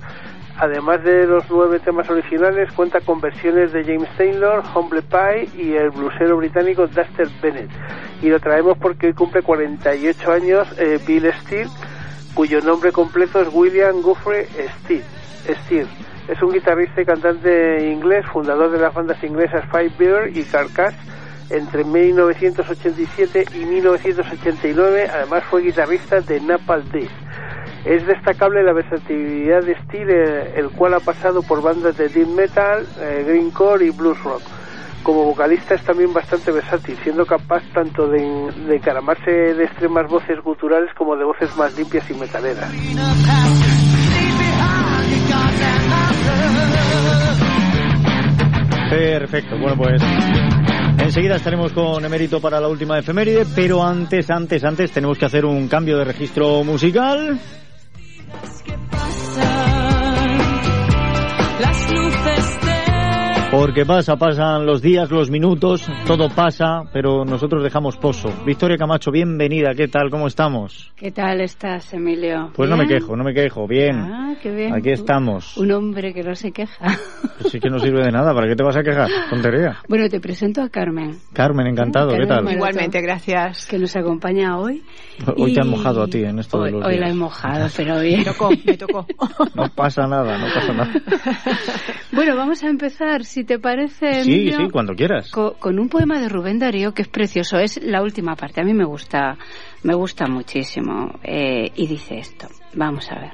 S15: Además de los nueve temas originales, cuenta con versiones de James Taylor, Humble Pie y el blusero británico Duster Bennett. Y lo traemos porque hoy cumple 48 años eh, Bill Steele, cuyo nombre completo es William Guthrie Steele. Steele. Es un guitarrista y cantante inglés, fundador de las bandas inglesas Firebird y Carcass entre 1987 y 1989. Además fue guitarrista de Napalm Death. Es destacable la versatilidad de Steele, el cual ha pasado por bandas de death metal, eh, greencore y blues rock. Como vocalista es también bastante versátil, siendo capaz tanto de, de encaramarse de extremas voces guturales como de voces más limpias y metaleras.
S2: Perfecto, bueno pues enseguida estaremos con Emérito para la última efeméride, pero antes, antes, antes tenemos que hacer un cambio de registro musical.
S17: Las luces
S2: Porque pasa, pasan los días, los minutos, todo pasa, pero nosotros dejamos pozo. Victoria Camacho, bienvenida, ¿qué tal? ¿Cómo estamos?
S17: ¿Qué tal estás, Emilio?
S2: Pues
S17: ¿Bien?
S2: no me quejo, no me quejo, bien.
S17: Ah, qué bien.
S2: Aquí estamos.
S17: Un hombre que no se queja.
S2: Pues sí que no sirve de nada, ¿para qué te vas a quejar? Tontería.
S17: Bueno, te presento a Carmen.
S2: Carmen, encantado,
S17: Carmen
S2: ¿qué tal?
S17: Maroto,
S18: Igualmente, gracias.
S17: Que nos acompaña hoy.
S2: Hoy
S17: Y
S2: te han mojado a ti en esto
S17: Hoy,
S2: de los
S17: hoy la
S2: días.
S17: he mojado, pero bien.
S18: Me tocó, me tocó.
S2: No pasa nada, no pasa nada.
S17: Bueno, vamos a empezar, si te parece,
S2: Sí,
S17: Emilio,
S2: sí, cuando quieras.
S17: co- con un poema de Rubén Darío que es precioso. Es la última parte. A mí me gusta, me gusta muchísimo. Eh, y dice esto. Vamos a ver.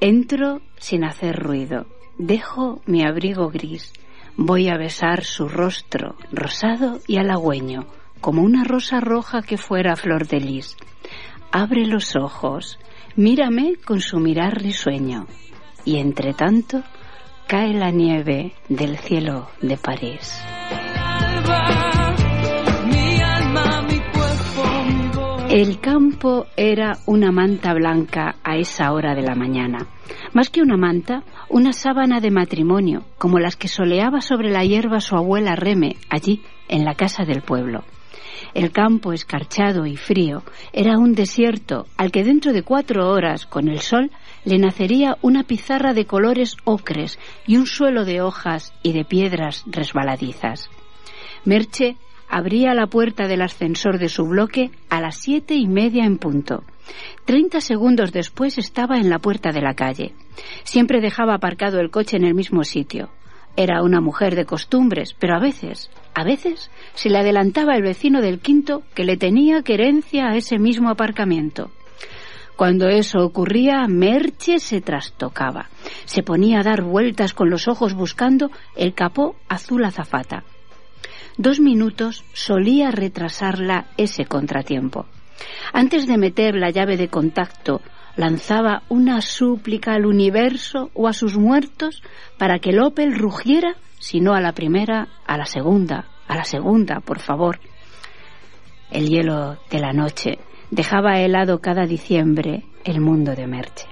S17: Entro sin hacer ruido. Dejo mi abrigo gris. Voy a besar su rostro, rosado y halagüeño, como una rosa roja que fuera flor de lis. Abre los ojos, mírame con su mirar risueño. Y entre tanto, cae la nieve del cielo de París. El campo era una manta blanca a esa hora de la mañana. Más que una manta, una sábana de matrimonio, como las que soleaba sobre la hierba su abuela Reme, allí, en la casa del pueblo. El campo escarchado y frío era un desierto al que dentro de cuatro horas, con el sol, le nacería una pizarra de colores ocres y un suelo de hojas y de piedras resbaladizas. Merche abría la puerta del ascensor de su bloque a las siete y media en punto. Treinta segundos después estaba en la puerta de la calle. Siempre dejaba aparcado el coche en el mismo sitio. Era una mujer de costumbres, pero a veces, a veces, se le adelantaba el vecino del quinto que le tenía querencia a ese mismo aparcamiento. Cuando eso ocurría, Merche se trastocaba. Se ponía a dar vueltas con los ojos buscando el capó azul azafata. Dos minutos solía retrasarla ese contratiempo. Antes de meter la llave de contacto, lanzaba una súplica al universo o a sus muertos para que el Opel rugiera, si no a la primera, a la segunda, a la segunda, por favor. El hielo de la noche dejaba helado cada diciembre el mundo de Merche.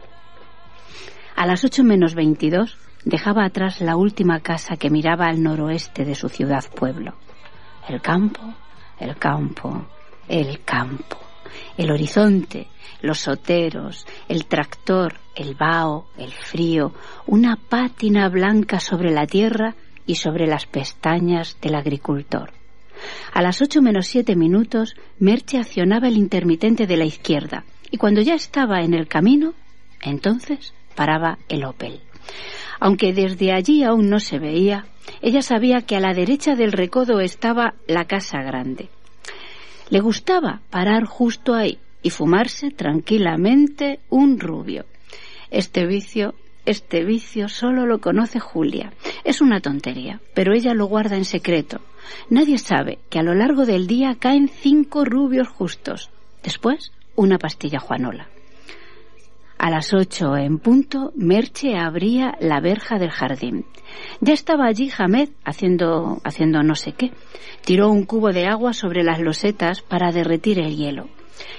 S17: A las ocho menos veintidós dejaba atrás la última casa que miraba al noroeste de su ciudad pueblo. El campo, el campo, el campo, el horizonte, los soteros, el tractor, el vaho, el frío, una pátina blanca sobre la tierra y sobre las pestañas del agricultor. A las ocho menos siete minutos, Merche accionaba el intermitente de la izquierda y cuando ya estaba en el camino, entonces paraba el Opel. Aunque desde allí aún no se veía, ella sabía que a la derecha del recodo estaba la casa grande. Le gustaba parar justo ahí y fumarse tranquilamente un rubio. Este vicio, este vicio solo lo conoce Julia. Es una tontería, pero ella lo guarda en secreto. Nadie sabe que a lo largo del día caen cinco rubios justos. Después, una pastilla Juanola. A las ocho en punto, Merche abría la verja del jardín. Ya estaba allí Hamed haciendo, haciendo no sé qué. Tiró un cubo de agua sobre las losetas para derretir el hielo.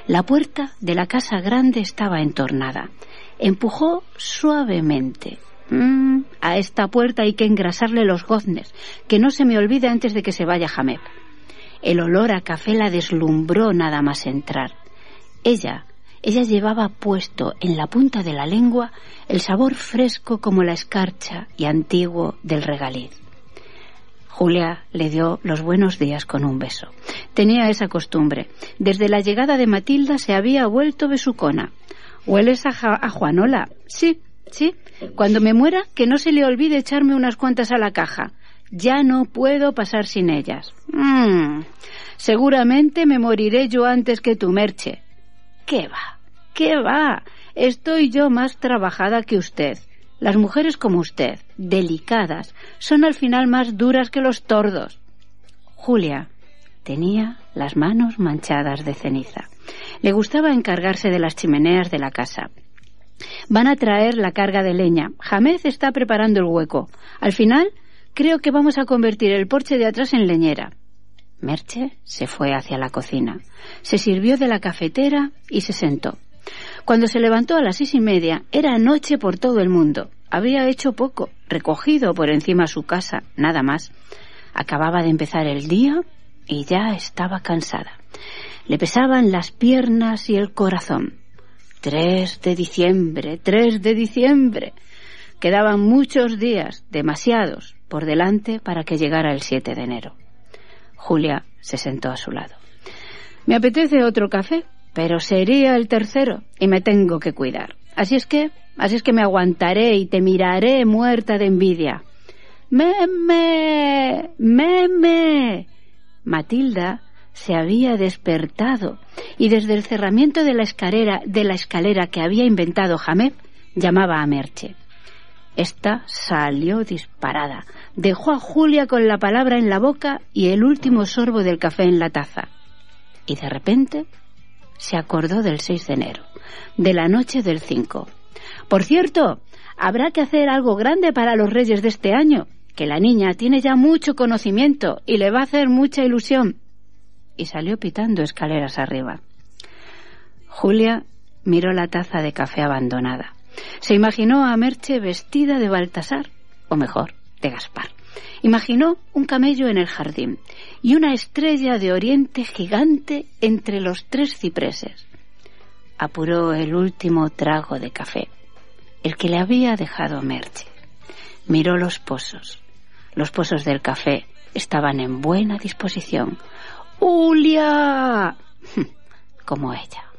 S17: La puerta de la casa grande estaba entornada. Empujó suavemente. Mm, a esta puerta hay que engrasarle los goznes, que no se me olvide antes de que se vaya Hamed. El olor a café la deslumbró nada más entrar. Ella ella llevaba puesto en la punta de la lengua el sabor fresco como la escarcha y antiguo del regaliz. Julia le dio los buenos días con un beso. Tenía esa costumbre. Desde la llegada de Matilda se había vuelto besucona. ¿Hueles a, a Juanola? Sí, sí. Cuando me muera, que no se le olvide echarme unas cuantas a la caja. Ya no puedo pasar sin ellas. Mm. Seguramente me moriré yo antes que tu merche. ¿Qué va? ¿Qué va? Estoy yo más trabajada que usted. Las mujeres como usted, delicadas, son al final más duras que los tordos. Julia tenía las manos manchadas de ceniza. Le gustaba encargarse de las chimeneas de la casa. Van a traer la carga de leña. Jamez está preparando el hueco. Al final, creo que vamos a convertir el porche de atrás en leñera. Merche se fue hacia la cocina. Se sirvió de la cafetera y se sentó. Cuando se levantó a las seis y media, era noche por todo el mundo. Había hecho poco, recogido por encima su casa, nada más. Acababa de empezar el día y ya estaba cansada. Le pesaban las piernas y el corazón. Tres de diciembre, tres de diciembre. Quedaban muchos días, demasiados, por delante para que llegara el 7 de enero. Julia se sentó a su lado. ¿Me apetece otro café? pero sería el tercero y me tengo que cuidar. Así es que, así es que me aguantaré y te miraré muerta de envidia. Meme, meme. Matilda se había despertado y desde el cerramiento de la escalera, de la escalera que había inventado Jameb, llamaba a Merche. Esta salió disparada, dejó a Julia con la palabra en la boca y el último sorbo del café en la taza. Y de repente se acordó del 6 de enero, de la noche del 5. Por cierto,
S19: habrá que hacer algo grande para los reyes de este año, que la niña tiene ya mucho conocimiento y le va a hacer mucha ilusión. Y salió pitando escaleras arriba. Julia miró la taza de café abandonada. Se imaginó a Merche vestida de Baltasar, o mejor, de Gaspar. Imaginó un camello en el jardín y una estrella de oriente gigante entre los tres cipreses. Apuró el último trago de café, el que le había dejado Merche. Miró los pozos. Los pozos del café estaban en buena disposición. ¡Julia! Como ella.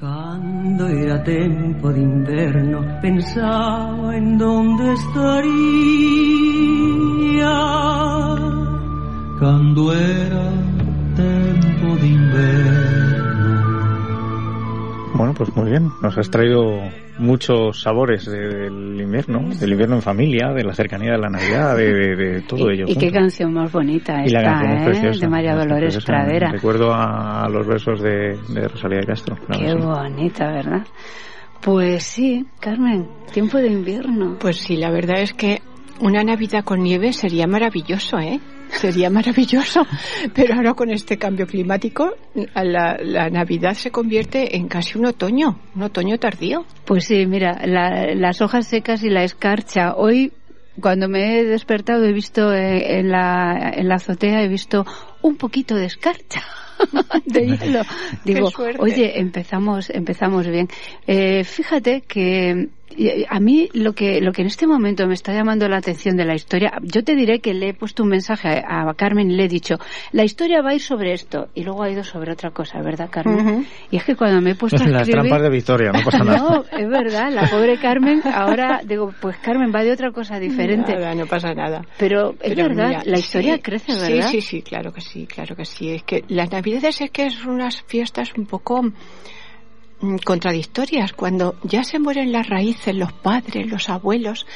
S20: Cando era tempo de inverno Pensaba en donde estaría Cando era tempo de inverno
S2: Bueno, pues muy bien. Nos has traído muchos sabores del invierno, del invierno en familia, de la cercanía de la Navidad, de, de- de todo ello.
S19: Y qué canción más bonita
S2: Y la
S19: esta,
S2: canción es
S19: ¿eh?
S2: preciosa,
S19: de María
S2: es
S19: Dolores
S2: preciosa.
S19: Pradera.
S2: Recuerdo a, los versos de, de Rosalía de Castro. claro
S19: Qué
S2: sí.
S19: bonita, ¿verdad? Pues sí, Carmen, tiempo de invierno.
S18: Pues sí, la verdad es que una Navidad con nieve sería maravilloso, ¿eh? Sería maravilloso, pero ahora con este cambio climático la, la Navidad se convierte en casi un otoño, un otoño tardío.
S19: Pues sí, mira, la- las hojas secas y la escarcha. Hoy, cuando me he despertado, he visto eh, en, la, en la azotea, he visto un poquito de escarcha. de hielo. Digo, oye, empezamos, empezamos bien. Eh, fíjate que a mí lo que, lo que en este momento me está llamando la atención de la historia, yo te diré que le he puesto un mensaje a, a Carmen y le he dicho, la historia va a ir sobre esto, y luego ha ido sobre otra cosa, ¿verdad, Carmen? Y es que cuando me he puesto a
S2: Las
S19: escribir...
S2: trampas de Victoria, no pasa nada.
S19: No, es verdad, la pobre Carmen, ahora digo, pues Carmen va de otra cosa diferente.
S18: Nada, no pasa nada.
S19: Pero es
S18: Pero
S19: verdad,
S18: mira,
S19: la historia
S18: sí,
S19: crece,
S18: sí,
S19: ¿verdad?
S18: Sí, sí, claro que sí, claro que sí. Es que las Navidades es que es unas fiestas un poco contradictorias. Cuando ya se mueren las raíces, los padres, los abuelos,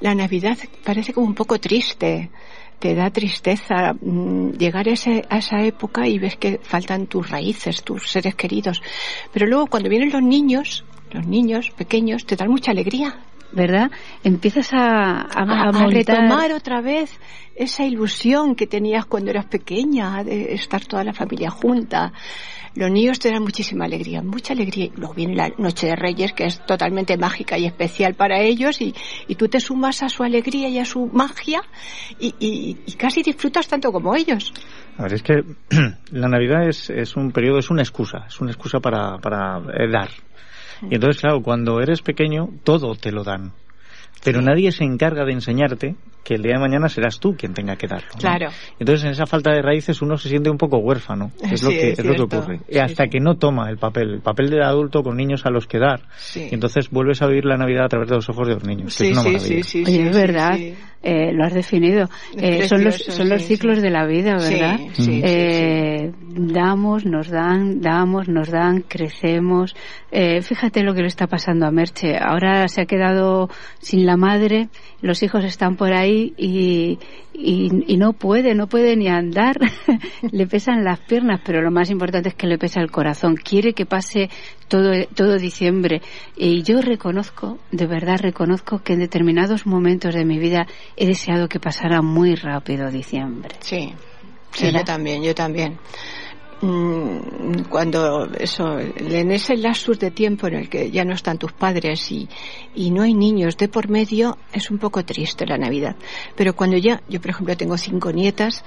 S18: la Navidad parece como un poco triste. Te da tristeza mm, llegar a, ese- a esa época y ves que faltan tus raíces, tus seres queridos. Pero luego cuando vienen los niños, los niños pequeños, te dan mucha alegría.
S19: ¿Verdad? Empiezas a, a,
S18: a,
S19: a
S18: retomar otra vez esa ilusión que tenías cuando eras pequeña de estar toda la familia junta. Los niños te dan muchísima alegría, mucha alegría. Y Luego viene la Noche de Reyes, que es totalmente mágica y especial para ellos, y, y tú te sumas a su alegría y a su magia, y, y- y casi disfrutas tanto como ellos.
S2: A ver, es que la Navidad es, es un periodo, es una excusa, es una excusa para, para eh, dar. Y entonces, claro, cuando eres pequeño, todo te lo dan. Pero nadie se encarga de enseñarte que el día de mañana serás tú quien tenga que darlo. ¿no?
S18: Claro.
S2: Entonces, en esa falta de raíces uno se siente un poco huérfano. Es lo
S18: Sí,
S2: que,
S18: es
S2: es lo que
S18: cierto.
S2: ocurre. Y hasta que no toma el papel, el papel del adulto con niños a los que dar.
S18: Sí.
S2: Y entonces vuelves a vivir la Navidad a través de los ojos de los niños. que
S18: Sí,
S2: es una
S18: sí,
S2: maravilla.
S18: sí, sí,
S19: Oye,
S18: sí,
S19: es
S18: sí,
S19: verdad,
S18: sí.
S19: eh, lo has definido. Eh, son los, son los
S18: sí,
S19: ciclos de la vida,
S18: Sí,
S19: ¿verdad?
S18: sí, sí,
S19: Eh, Damos, nos dan, damos, nos dan, crecemos. Eh, fíjate lo que le está pasando a Merche. Ahora se ha quedado sin la madre, los hijos están por ahí y, y, y no puede, no puede ni andar. le pesan las piernas, pero lo más importante es que le pesa el corazón. Quiere que pase todo, todo diciembre. Y yo reconozco, de verdad reconozco que en determinados momentos de mi vida he deseado que pasara muy rápido diciembre.
S18: Sí, sí, yo también, yo también. Mm, Cuando eso, en ese lapsus de tiempo en el que ya no están tus padres y, y no hay niños de por medio, es un poco triste la Navidad. Pero cuando ya, yo por ejemplo tengo cinco nietas,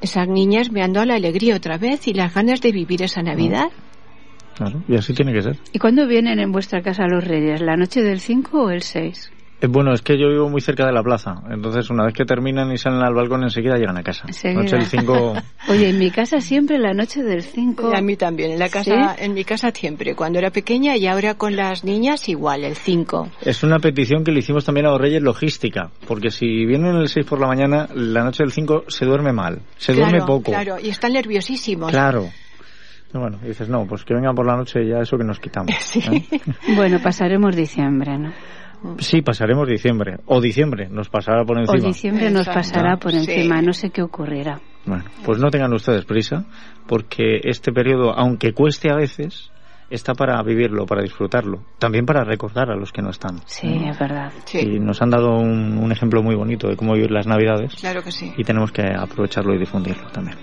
S18: esas niñas me han dado la alegría otra vez y las ganas de vivir esa Navidad.
S2: Claro, y así tiene que ser.
S19: ¿Y cuándo vienen en vuestra casa los reyes? ¿La noche del 5 o el 6?
S2: Eh, Bueno, es que yo vivo muy cerca de la plaza, entonces una vez que terminan y salen al balcón enseguida llegan a casa.
S19: Enseguida.
S2: Noche del 5
S19: Oye, en mi casa siempre la noche del 5.
S18: Y a mí también, en la casa,
S19: ¿Sí?
S18: en mi casa siempre, cuando era pequeña y ahora con las niñas igual, el 5.
S2: es una petición que le hicimos también a los Reyes logística, porque si vienen el 6 por la mañana, la noche del 5 se duerme mal, se duerme poco.
S18: Claro, y están nerviosísimos.
S2: Claro. Bueno, y dices, no, pues que vengan por la noche y ya eso que nos quitamos. ¿eh?
S19: Bueno, pasaremos diciembre, ¿no?
S2: Sí, pasaremos diciembre, o diciembre nos pasará por
S19: O
S2: encima.
S19: diciembre nos pasará por
S18: Sí.
S19: encima, no sé qué ocurrirá.
S2: Bueno, pues no tengan ustedes prisa, porque este periodo, aunque cueste a veces, está para vivirlo, para disfrutarlo, también para recordar a los que no están.
S19: Sí, es verdad.
S2: Y nos han dado un, un ejemplo muy bonito de cómo vivir las Navidades.
S18: Claro que sí.
S2: Y tenemos que aprovecharlo y difundirlo también.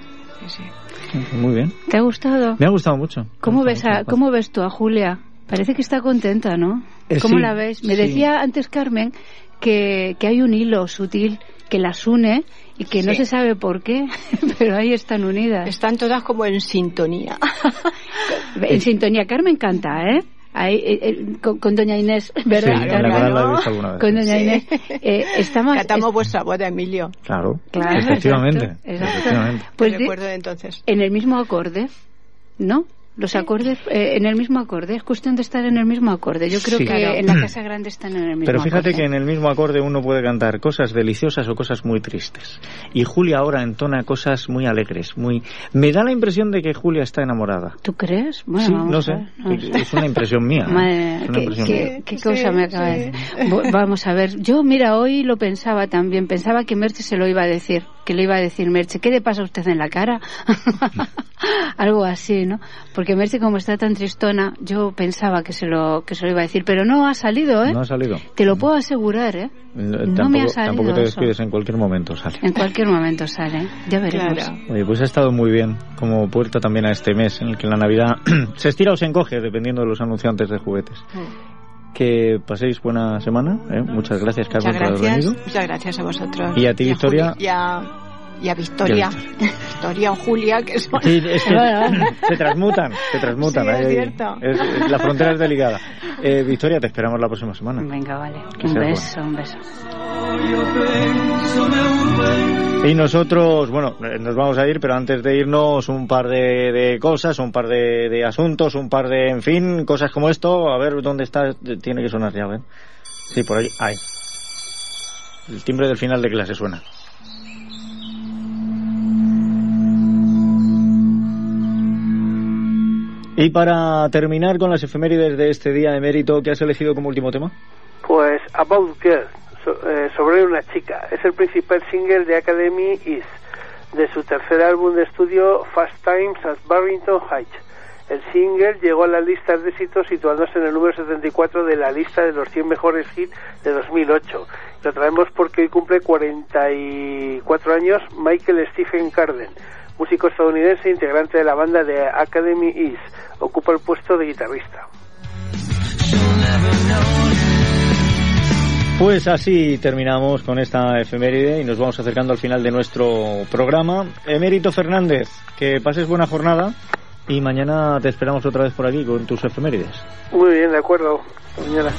S18: Sí,
S2: Muy bien.
S19: ¿Te ha gustado?
S2: Me ha gustado mucho.
S19: ¿Cómo ves, a, ¿Cómo ves tú a Julia? Parece que está contenta, ¿no?
S2: Eh,
S19: ¿Cómo
S2: sí,
S19: la ves? Me
S2: sí.
S19: decía antes Carmen que, que hay un hilo sutil que las une y que no se sabe por qué, pero ahí están unidas.
S18: Están todas como en sintonía.
S19: En sintonía. Carmen canta, ¿eh? Ahí, eh, eh, con, con doña Inés, ¿verdad?
S2: Sí, la verdad la he visto alguna vez.
S19: Con doña
S18: Sí.
S19: Inés. Eh, estamos,
S18: Cantamos vuestra boda, Emilio.
S2: Claro,
S19: Claro,
S2: efectivamente.
S19: exacto, exacto.
S2: efectivamente.
S19: Pues de
S18: entonces.
S19: en el mismo acorde, ¿no? Los acordes eh, en el mismo acorde, es cuestión de estar en el mismo acorde. Yo creo
S2: Sí.
S19: que
S2: Claro.
S19: en la Casa Grande están en el mismo
S2: Pero fíjate
S19: acorde.
S2: que en el mismo acorde uno puede cantar cosas deliciosas o cosas muy tristes. Y Julia ahora entona cosas muy alegres, muy... Me da la impresión de que Julia está enamorada.
S19: ¿Tú crees? Bueno,
S2: Sí,
S19: vamos
S2: no
S19: a
S2: sé.
S19: ver, no
S2: Es- una impresión mía. ¿eh?
S19: Madre,
S2: Es una
S19: qué,
S2: impresión
S19: qué-
S2: mía.
S19: qué cosa me acaba de decir. Vamos a ver, yo mira, hoy lo pensaba también, pensaba que Merche se lo iba a decir, que le iba a decir Merche, ¿qué le pasa a usted en la cara? Algo así, ¿no? Porque Merche como está tan tristona, yo pensaba que se lo que se lo iba a decir, pero no ha salido, ¿eh?
S2: No ha salido.
S19: Te lo puedo asegurar, ¿eh?
S2: No,
S19: me
S2: tampoco,
S19: ha salido
S2: tampoco te
S19: eso.
S2: despides en cualquier momento, sale.
S19: En cualquier momento sale, ya veremos.
S2: Oye, pues ha estado muy bien como puerta también a este mes en el que la Navidad se estira o se encoge dependiendo de los anunciantes de juguetes. Que paséis buena semana. ¿eh? Muchas gracias, Carmen,
S18: Muchas
S2: por haber venido.
S18: Muchas gracias a vosotros.
S2: Y a ti, Victoria.
S18: Juli- Y a, y a Victoria. Victoria o Julia, que son...
S2: Sí, es que se transmutan, se transmutan.
S18: Sí, es
S2: ahí-
S18: cierto.
S2: es- es- la frontera es delicada. Eh, Victoria, te esperamos la próxima semana.
S19: Venga, vale.
S2: Que
S19: Un beso, un beso.
S2: Y nosotros, bueno, eh, nos vamos a ir, pero antes de irnos, un par de, de cosas, un par de, de asuntos, un par de, en fin, cosas como esto. A ver dónde está, tiene que sonar ya, ¿ven? Sí, por ahí, ahí. El timbre del final de clase suena. Y para terminar con las efemérides de este día emérito, ¿qué has elegido como último tema?
S15: Pues About Girl, eh, sobre una chica. Es el principal single de Academy Is, de su tercer álbum de estudio Fast Times at Barrington Heights. El single llegó a las listas de éxitos situándose en el número 74 de la lista de los 100 mejores hits de 2008. Lo traemos porque hoy cumple 44 años Michael Stephen Carden, músico estadounidense integrante de la banda de Academy Is. Ocupa el puesto de guitarrista.
S2: Pues así terminamos con esta efeméride y nos vamos acercando al final de nuestro programa. Emérito Fernández, que pases buena jornada y mañana te esperamos otra vez por aquí con tus efemérides.
S15: Muy bien, de acuerdo. Mañana.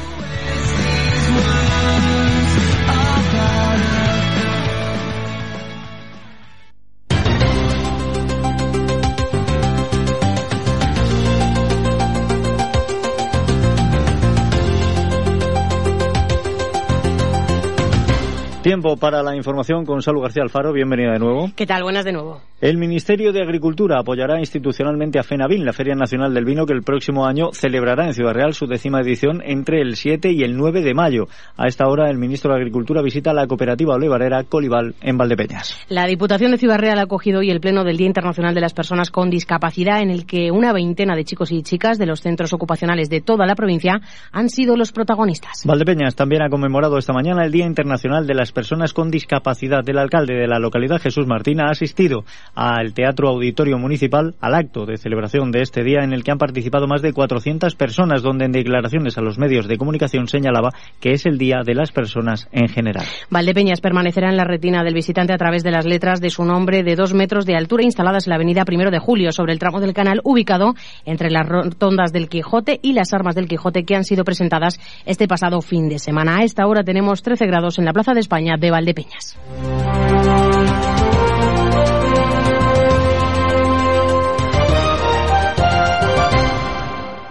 S2: Tiempo para la información con Salud García Alfaro. Bienvenida de nuevo.
S3: ¿Qué tal? Buenas de nuevo.
S2: El Ministerio de Agricultura apoyará institucionalmente a FENAVIN, la Feria Nacional del Vino, que el próximo año celebrará en Ciudad Real su décima edición entre el 7 y el 9 de mayo. A esta hora, el ministro de Agricultura visita la cooperativa olivarera Colival en Valdepeñas.
S3: La Diputación de Ciudad Real ha acogido hoy el Pleno del Día Internacional de las Personas con Discapacidad, en el que una veintena de chicos y chicas de los centros ocupacionales de toda la provincia han sido los protagonistas.
S2: Valdepeñas también ha conmemorado esta mañana el Día Internacional de las Personas con Discapacidad. El alcalde de la localidad, Jesús Martín, ha asistido al Teatro Auditorio Municipal al acto de celebración de este día en el que han participado más de 400 personas, donde en declaraciones a los medios de comunicación señalaba que es el Día de las Personas en general.
S3: Valdepeñas permanecerá en la retina del visitante a través de las letras de su nombre de dos metros de altura instaladas en la avenida Primero de Julio, sobre el tramo del canal ubicado entre las rotondas del Quijote y las armas del Quijote que han sido presentadas este pasado fin de semana. A esta hora tenemos 13 grados en la Plaza de España de Valdepeñas.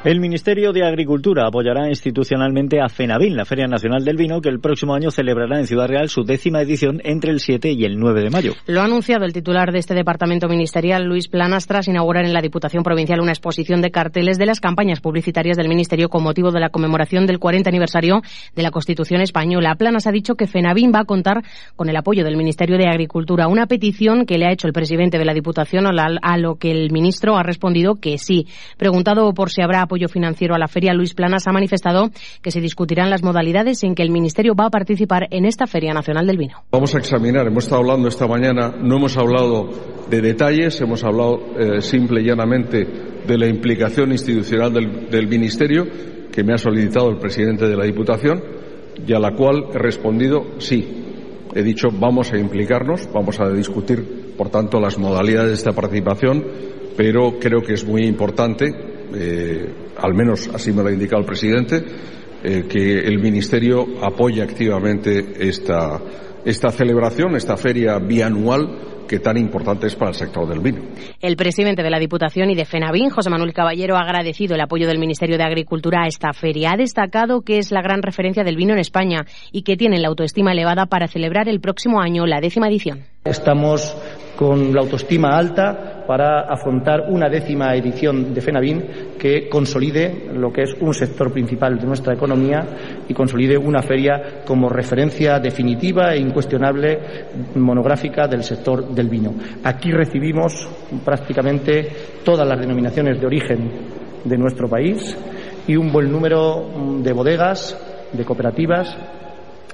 S2: El Ministerio de Agricultura apoyará institucionalmente a FENAVIN, la Feria Nacional del Vino, que el próximo año celebrará en Ciudad Real su décima edición entre el 7 y el 9 de mayo.
S3: Lo ha anunciado el titular de este departamento ministerial, Luis Planas, tras inaugurar en la Diputación Provincial una exposición de carteles de las campañas publicitarias del Ministerio con motivo de la conmemoración del 40 aniversario de la Constitución Española. Planas ha dicho que FENAVIN va a contar con el apoyo del Ministerio de Agricultura, una petición que le ha hecho el presidente de la Diputación, a lo que el ministro ha respondido que sí. Preguntado por si habrá apoyo apoyo financiero a la feria, Luis Planas ha manifestado que se discutirán las modalidades en que el Ministerio va a participar en esta Feria Nacional del Vino.
S21: Vamos a examinar, hemos estado hablando esta mañana, no hemos hablado de detalles, hemos hablado eh, simple y llanamente de la implicación institucional del, del Ministerio que me ha solicitado el presidente de la Diputación y a la cual he respondido sí. He dicho vamos a implicarnos, vamos a discutir, por tanto, las modalidades de esta participación, pero creo que es muy importante, eh, al menos así me lo ha indicado el presidente, eh, que el Ministerio apoye activamente esta, esta celebración, esta feria bianual que tan importante es para el sector del vino.
S3: El presidente de la Diputación y de FENAVIN, José Manuel Caballero, ha agradecido el apoyo del Ministerio de Agricultura a esta feria. Ha destacado que es la gran referencia del vino en España y que tienen la autoestima elevada para celebrar el próximo año la décima edición.
S22: Estamos con la autoestima alta para afrontar una décima edición de FENAVIN que consolide lo que es un sector principal de nuestra economía y consolide una feria como referencia definitiva e incuestionable monográfica del sector del vino. Aquí recibimos prácticamente todas las denominaciones de origen de nuestro país y un buen número de bodegas, de cooperativas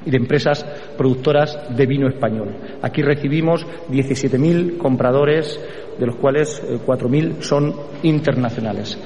S22: y de empresas productoras de vino español. Aquí recibimos 17.000 compradores, de los cuales 4.000 son internacionales.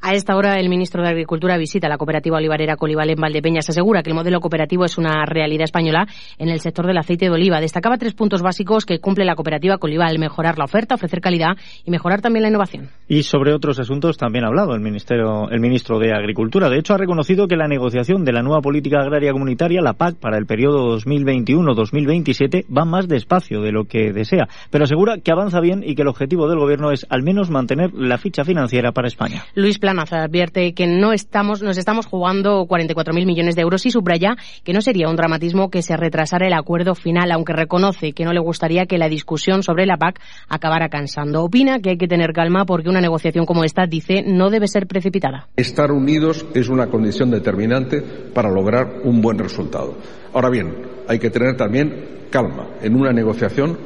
S3: A esta hora, el ministro de Agricultura visita la cooperativa olivarera Colival en Valdepeñas. Asegura que el modelo cooperativo es una realidad española en el sector del aceite de oliva. Destacaba tres puntos básicos que cumple la cooperativa Colival. Mejorar la oferta, ofrecer calidad y mejorar también la innovación.
S2: Y sobre otros asuntos también ha hablado el, el ministro de Agricultura. De hecho, ha reconocido que la negociación de la nueva política agraria comunitaria, la PAC, para el periodo 2021-2027 va más despacio de lo que desea. Pero asegura que avanza bien y que el objetivo del Gobierno es al menos mantener la ficha financiera para España.
S3: Luis Planas advierte que no estamos, nos estamos jugando 44.000 millones de euros y subraya que no sería un dramatismo que se retrasara el acuerdo final, aunque reconoce que no le gustaría que la discusión sobre la PAC acabara cansando. Opina que hay que tener calma porque una negociación como esta, dice, no debe ser precipitada.
S21: Estar unidos es una condición determinante para lograr un buen resultado. Ahora bien, hay que tener también calma en una negociación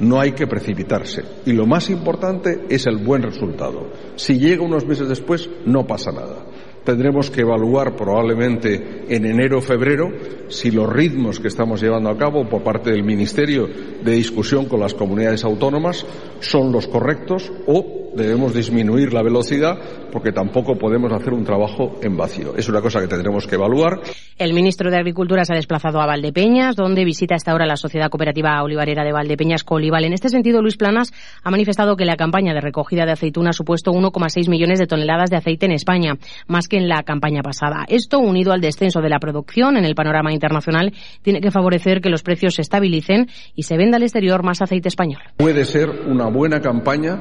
S21: no hay que precipitarse. Y lo más importante es el buen resultado. Si llega unos meses después, no pasa nada. Tendremos que evaluar probablemente en enero o febrero si los ritmos que estamos llevando a cabo por parte del Ministerio de discusión con las comunidades autónomas son los correctos o debemos disminuir la velocidad porque tampoco podemos hacer un trabajo en vacío. Es una cosa que tendremos que evaluar.
S3: El ministro de Agricultura se ha desplazado a Valdepeñas, donde visita hasta ahora la Sociedad Cooperativa Olivarera de Valdepeñas Colival. En este sentido, Luis Planas ha manifestado que la campaña de recogida de aceituna ha supuesto 1,6 millones de toneladas de aceite en España, más que en la campaña pasada. Esto, unido al descenso de la producción en el panorama internacional, tiene que favorecer que los precios se estabilicen y se venda al exterior más aceite español.
S21: Puede ser una buena campaña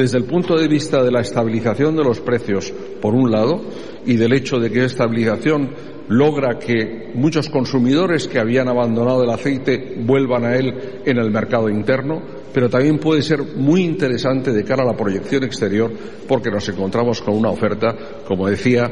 S21: desde el punto de vista de la estabilización de los precios, por un lado, y del hecho de que esta estabilización logra que muchos consumidores que habían abandonado el aceite vuelvan a él en el mercado interno, pero también puede ser muy interesante de cara a la proyección exterior porque nos encontramos con una oferta, como decía,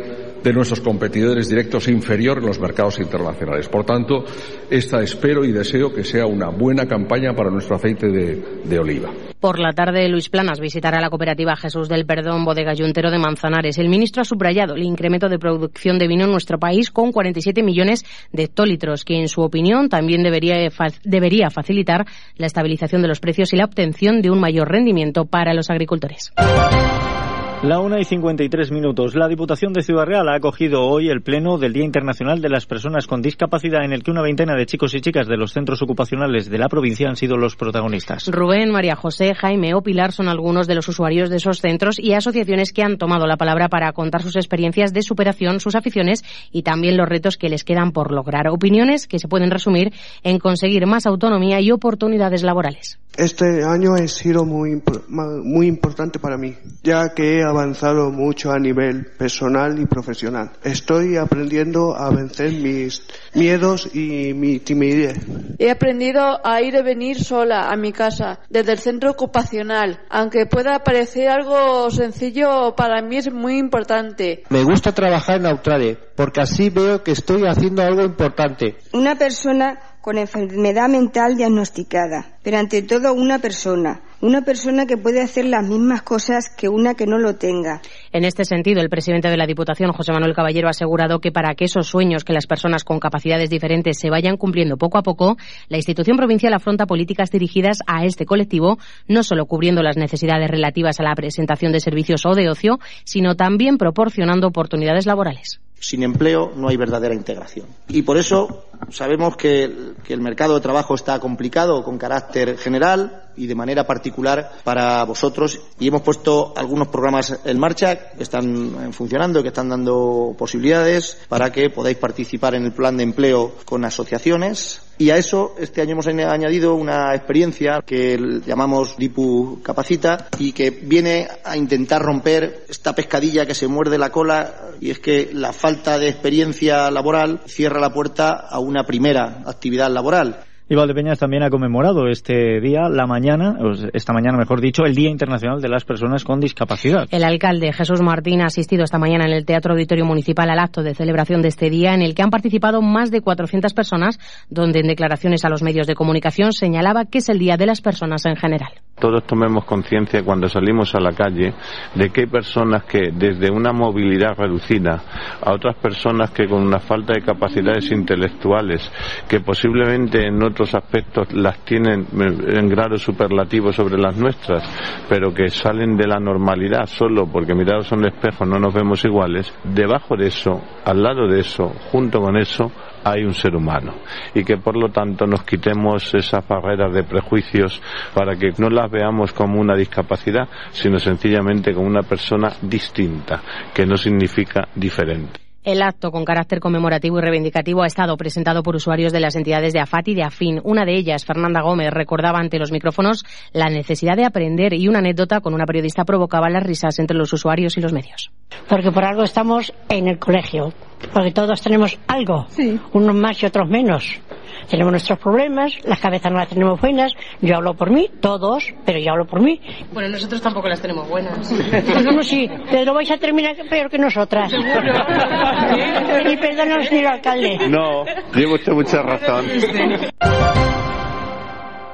S21: de nuestros competidores directos inferior en los mercados internacionales. Por tanto, esta espero y deseo que sea una buena campaña para nuestro aceite de, de oliva.
S3: Por la tarde, Luis Planas visitará la cooperativa Jesús del Perdón Bodega Yuntero de Manzanares. El ministro ha subrayado el incremento de producción de vino en nuestro país con 47 millones de hectolitros, que en su opinión también debería, debería facilitar la estabilización de los precios y la obtención de un mayor rendimiento para los agricultores.
S2: La una y 53 minutos. La Diputación de Ciudad Real ha acogido hoy el pleno del Día Internacional de las Personas con Discapacidad, en el que una veintena de chicos y chicas de los centros ocupacionales de la provincia han sido los protagonistas.
S3: Rubén, María José, Jaime o Pilar son algunos de los usuarios de esos centros y asociaciones que han tomado la palabra para contar sus experiencias de superación, sus aficiones y también los retos que les quedan por lograr. Opiniones que se pueden resumir en conseguir más autonomía y oportunidades laborales.
S23: Este año ha sido muy, muy importante para mí, ya que he avanzado mucho a nivel personal y profesional. Estoy aprendiendo a vencer mis miedos y mi timidez.
S24: He aprendido a ir y venir sola a mi casa desde el centro ocupacional. Aunque pueda parecer algo sencillo, para mí es muy importante.
S25: Me gusta trabajar en Austrade porque así veo que estoy haciendo algo importante.
S26: Una persona con enfermedad mental diagnosticada, pero ante todo una persona, una persona que puede hacer las mismas cosas que una que no lo tenga.
S3: En este sentido, el presidente de la Diputación, José Manuel Caballero, ha asegurado que para que esos sueños que las personas con capacidades diferentes se vayan cumpliendo poco a poco, la institución provincial afronta políticas dirigidas a este colectivo, no solo cubriendo las necesidades relativas a la presentación de servicios o de ocio, sino también proporcionando oportunidades laborales.
S25: Sin empleo no hay verdadera integración. Y por eso sabemos que, que, el mercado de trabajo está complicado con carácter general y de manera particular para vosotros y hemos puesto algunos programas en marcha que están funcionando, que están dando posibilidades para que podáis participar en el plan de empleo con asociaciones y a eso este año hemos añadido una experiencia que llamamos DIPU Capacita y que viene a intentar romper esta pescadilla que se muerde la cola y es que la falta de experiencia laboral cierra la puerta a una primera actividad laboral.
S2: Y Valdepeñas también ha conmemorado este día, la mañana, esta mañana mejor dicho, el Día Internacional de las Personas con Discapacidad.
S3: El alcalde Jesús Martín ha asistido esta mañana en el Teatro Auditorio Municipal al acto de celebración de este día en el que han participado más de 400 personas, donde en declaraciones a los medios de comunicación señalaba que es el Día de las Personas en general.
S27: Todos tomemos conciencia cuando salimos a la calle de que hay personas que desde una movilidad reducida a otras personas que con una falta de capacidades intelectuales que posiblemente en otros aspectos las tienen en grado superlativo sobre las nuestras, pero que salen de la normalidad solo porque mirados en el espejo no nos vemos iguales, debajo de eso, al lado de eso, junto con eso, hay un ser humano y que por lo tanto nos quitemos esas barreras de prejuicios para que no las veamos como una discapacidad, sino sencillamente como una persona distinta, que no significa diferente.
S3: El acto con carácter conmemorativo y reivindicativo ha estado presentado por usuarios de las entidades de AFAT y de AFIN. Una de ellas, Fernanda Gómez, recordaba ante los micrófonos la necesidad de aprender y una anécdota con una periodista provocaba las risas entre los usuarios y los medios.
S28: Porque por algo estamos en el colegio, porque todos tenemos algo, unos más y otros menos. Tenemos nuestros problemas, las cabezas no las tenemos buenas. Yo hablo por mí, todos, pero yo hablo por mí.
S3: Bueno, nosotros tampoco las tenemos buenas.
S28: No, sí, pero vais a terminar peor que nosotras. Y perdónanos, señor alcalde.
S27: No, llevo usted mucha razón.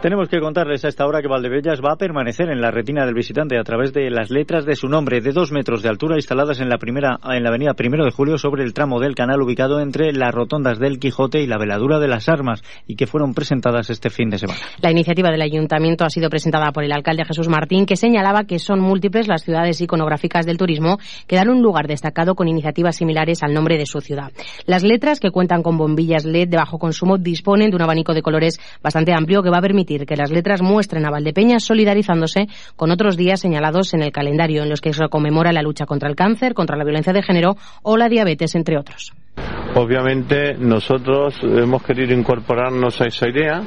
S2: Tenemos que contarles a esta hora que Valdebellas va a permanecer en la retina del visitante a través de las letras de su nombre de dos metros de altura instaladas en la primera en la avenida Primero de Julio sobre el tramo del canal ubicado entre las rotondas del Quijote y la veladura de las Armas y que fueron presentadas este fin de semana.
S3: La iniciativa del ayuntamiento ha sido presentada por el alcalde Jesús Martín que señalaba que son múltiples las ciudades iconográficas del turismo que dan un lugar destacado con iniciativas similares al nombre de su ciudad. Las letras que cuentan con bombillas LED de bajo consumo disponen de un abanico de colores bastante amplio que va a permitir que las letras muestren a Valdepeñas solidarizándose con otros días señalados en el calendario en los que se conmemora la lucha contra el cáncer, contra la violencia de género o la diabetes, entre otros.
S27: Obviamente nosotros hemos querido incorporarnos a esa idea,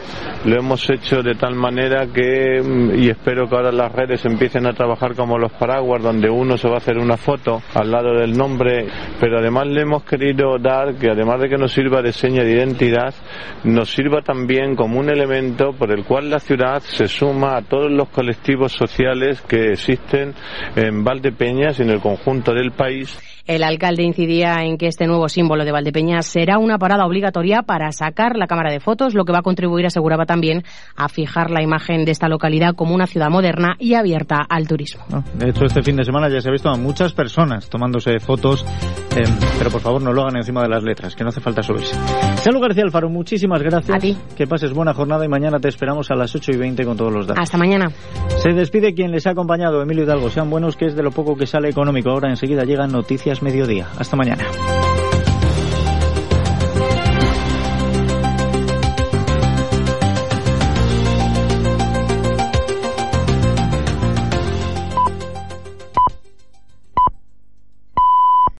S27: lo hemos hecho de tal manera que, y espero que ahora las redes empiecen a trabajar como los paraguas, donde uno se va a hacer una foto al lado del nombre, pero además le hemos querido dar que además de que nos sirva de seña de identidad, nos sirva también como un elemento por el cual la ciudad se suma a todos los colectivos sociales que existen en Valdepeñas y en el conjunto del país
S3: el alcalde incidía en que este nuevo símbolo de Valdepeñas será una parada obligatoria para sacar la cámara de fotos, lo que va a contribuir, aseguraba también, a fijar la imagen de esta localidad como una ciudad moderna y abierta al turismo.
S2: De hecho, este fin de semana ya se ha visto a muchas personas tomándose fotos, eh, pero por favor no lo hagan encima de las letras, que no hace falta subirse. Salud García Alfaro, muchísimas gracias.
S3: A ti.
S2: Que pases buena jornada y mañana te esperamos a las 8 y 20 con todos los datos.
S3: Hasta mañana.
S2: Se despide quien les ha acompañado, Emilio Hidalgo. Sean buenos, que es de lo poco que sale económico. Ahora enseguida llegan noticias mediodía. Hasta mañana.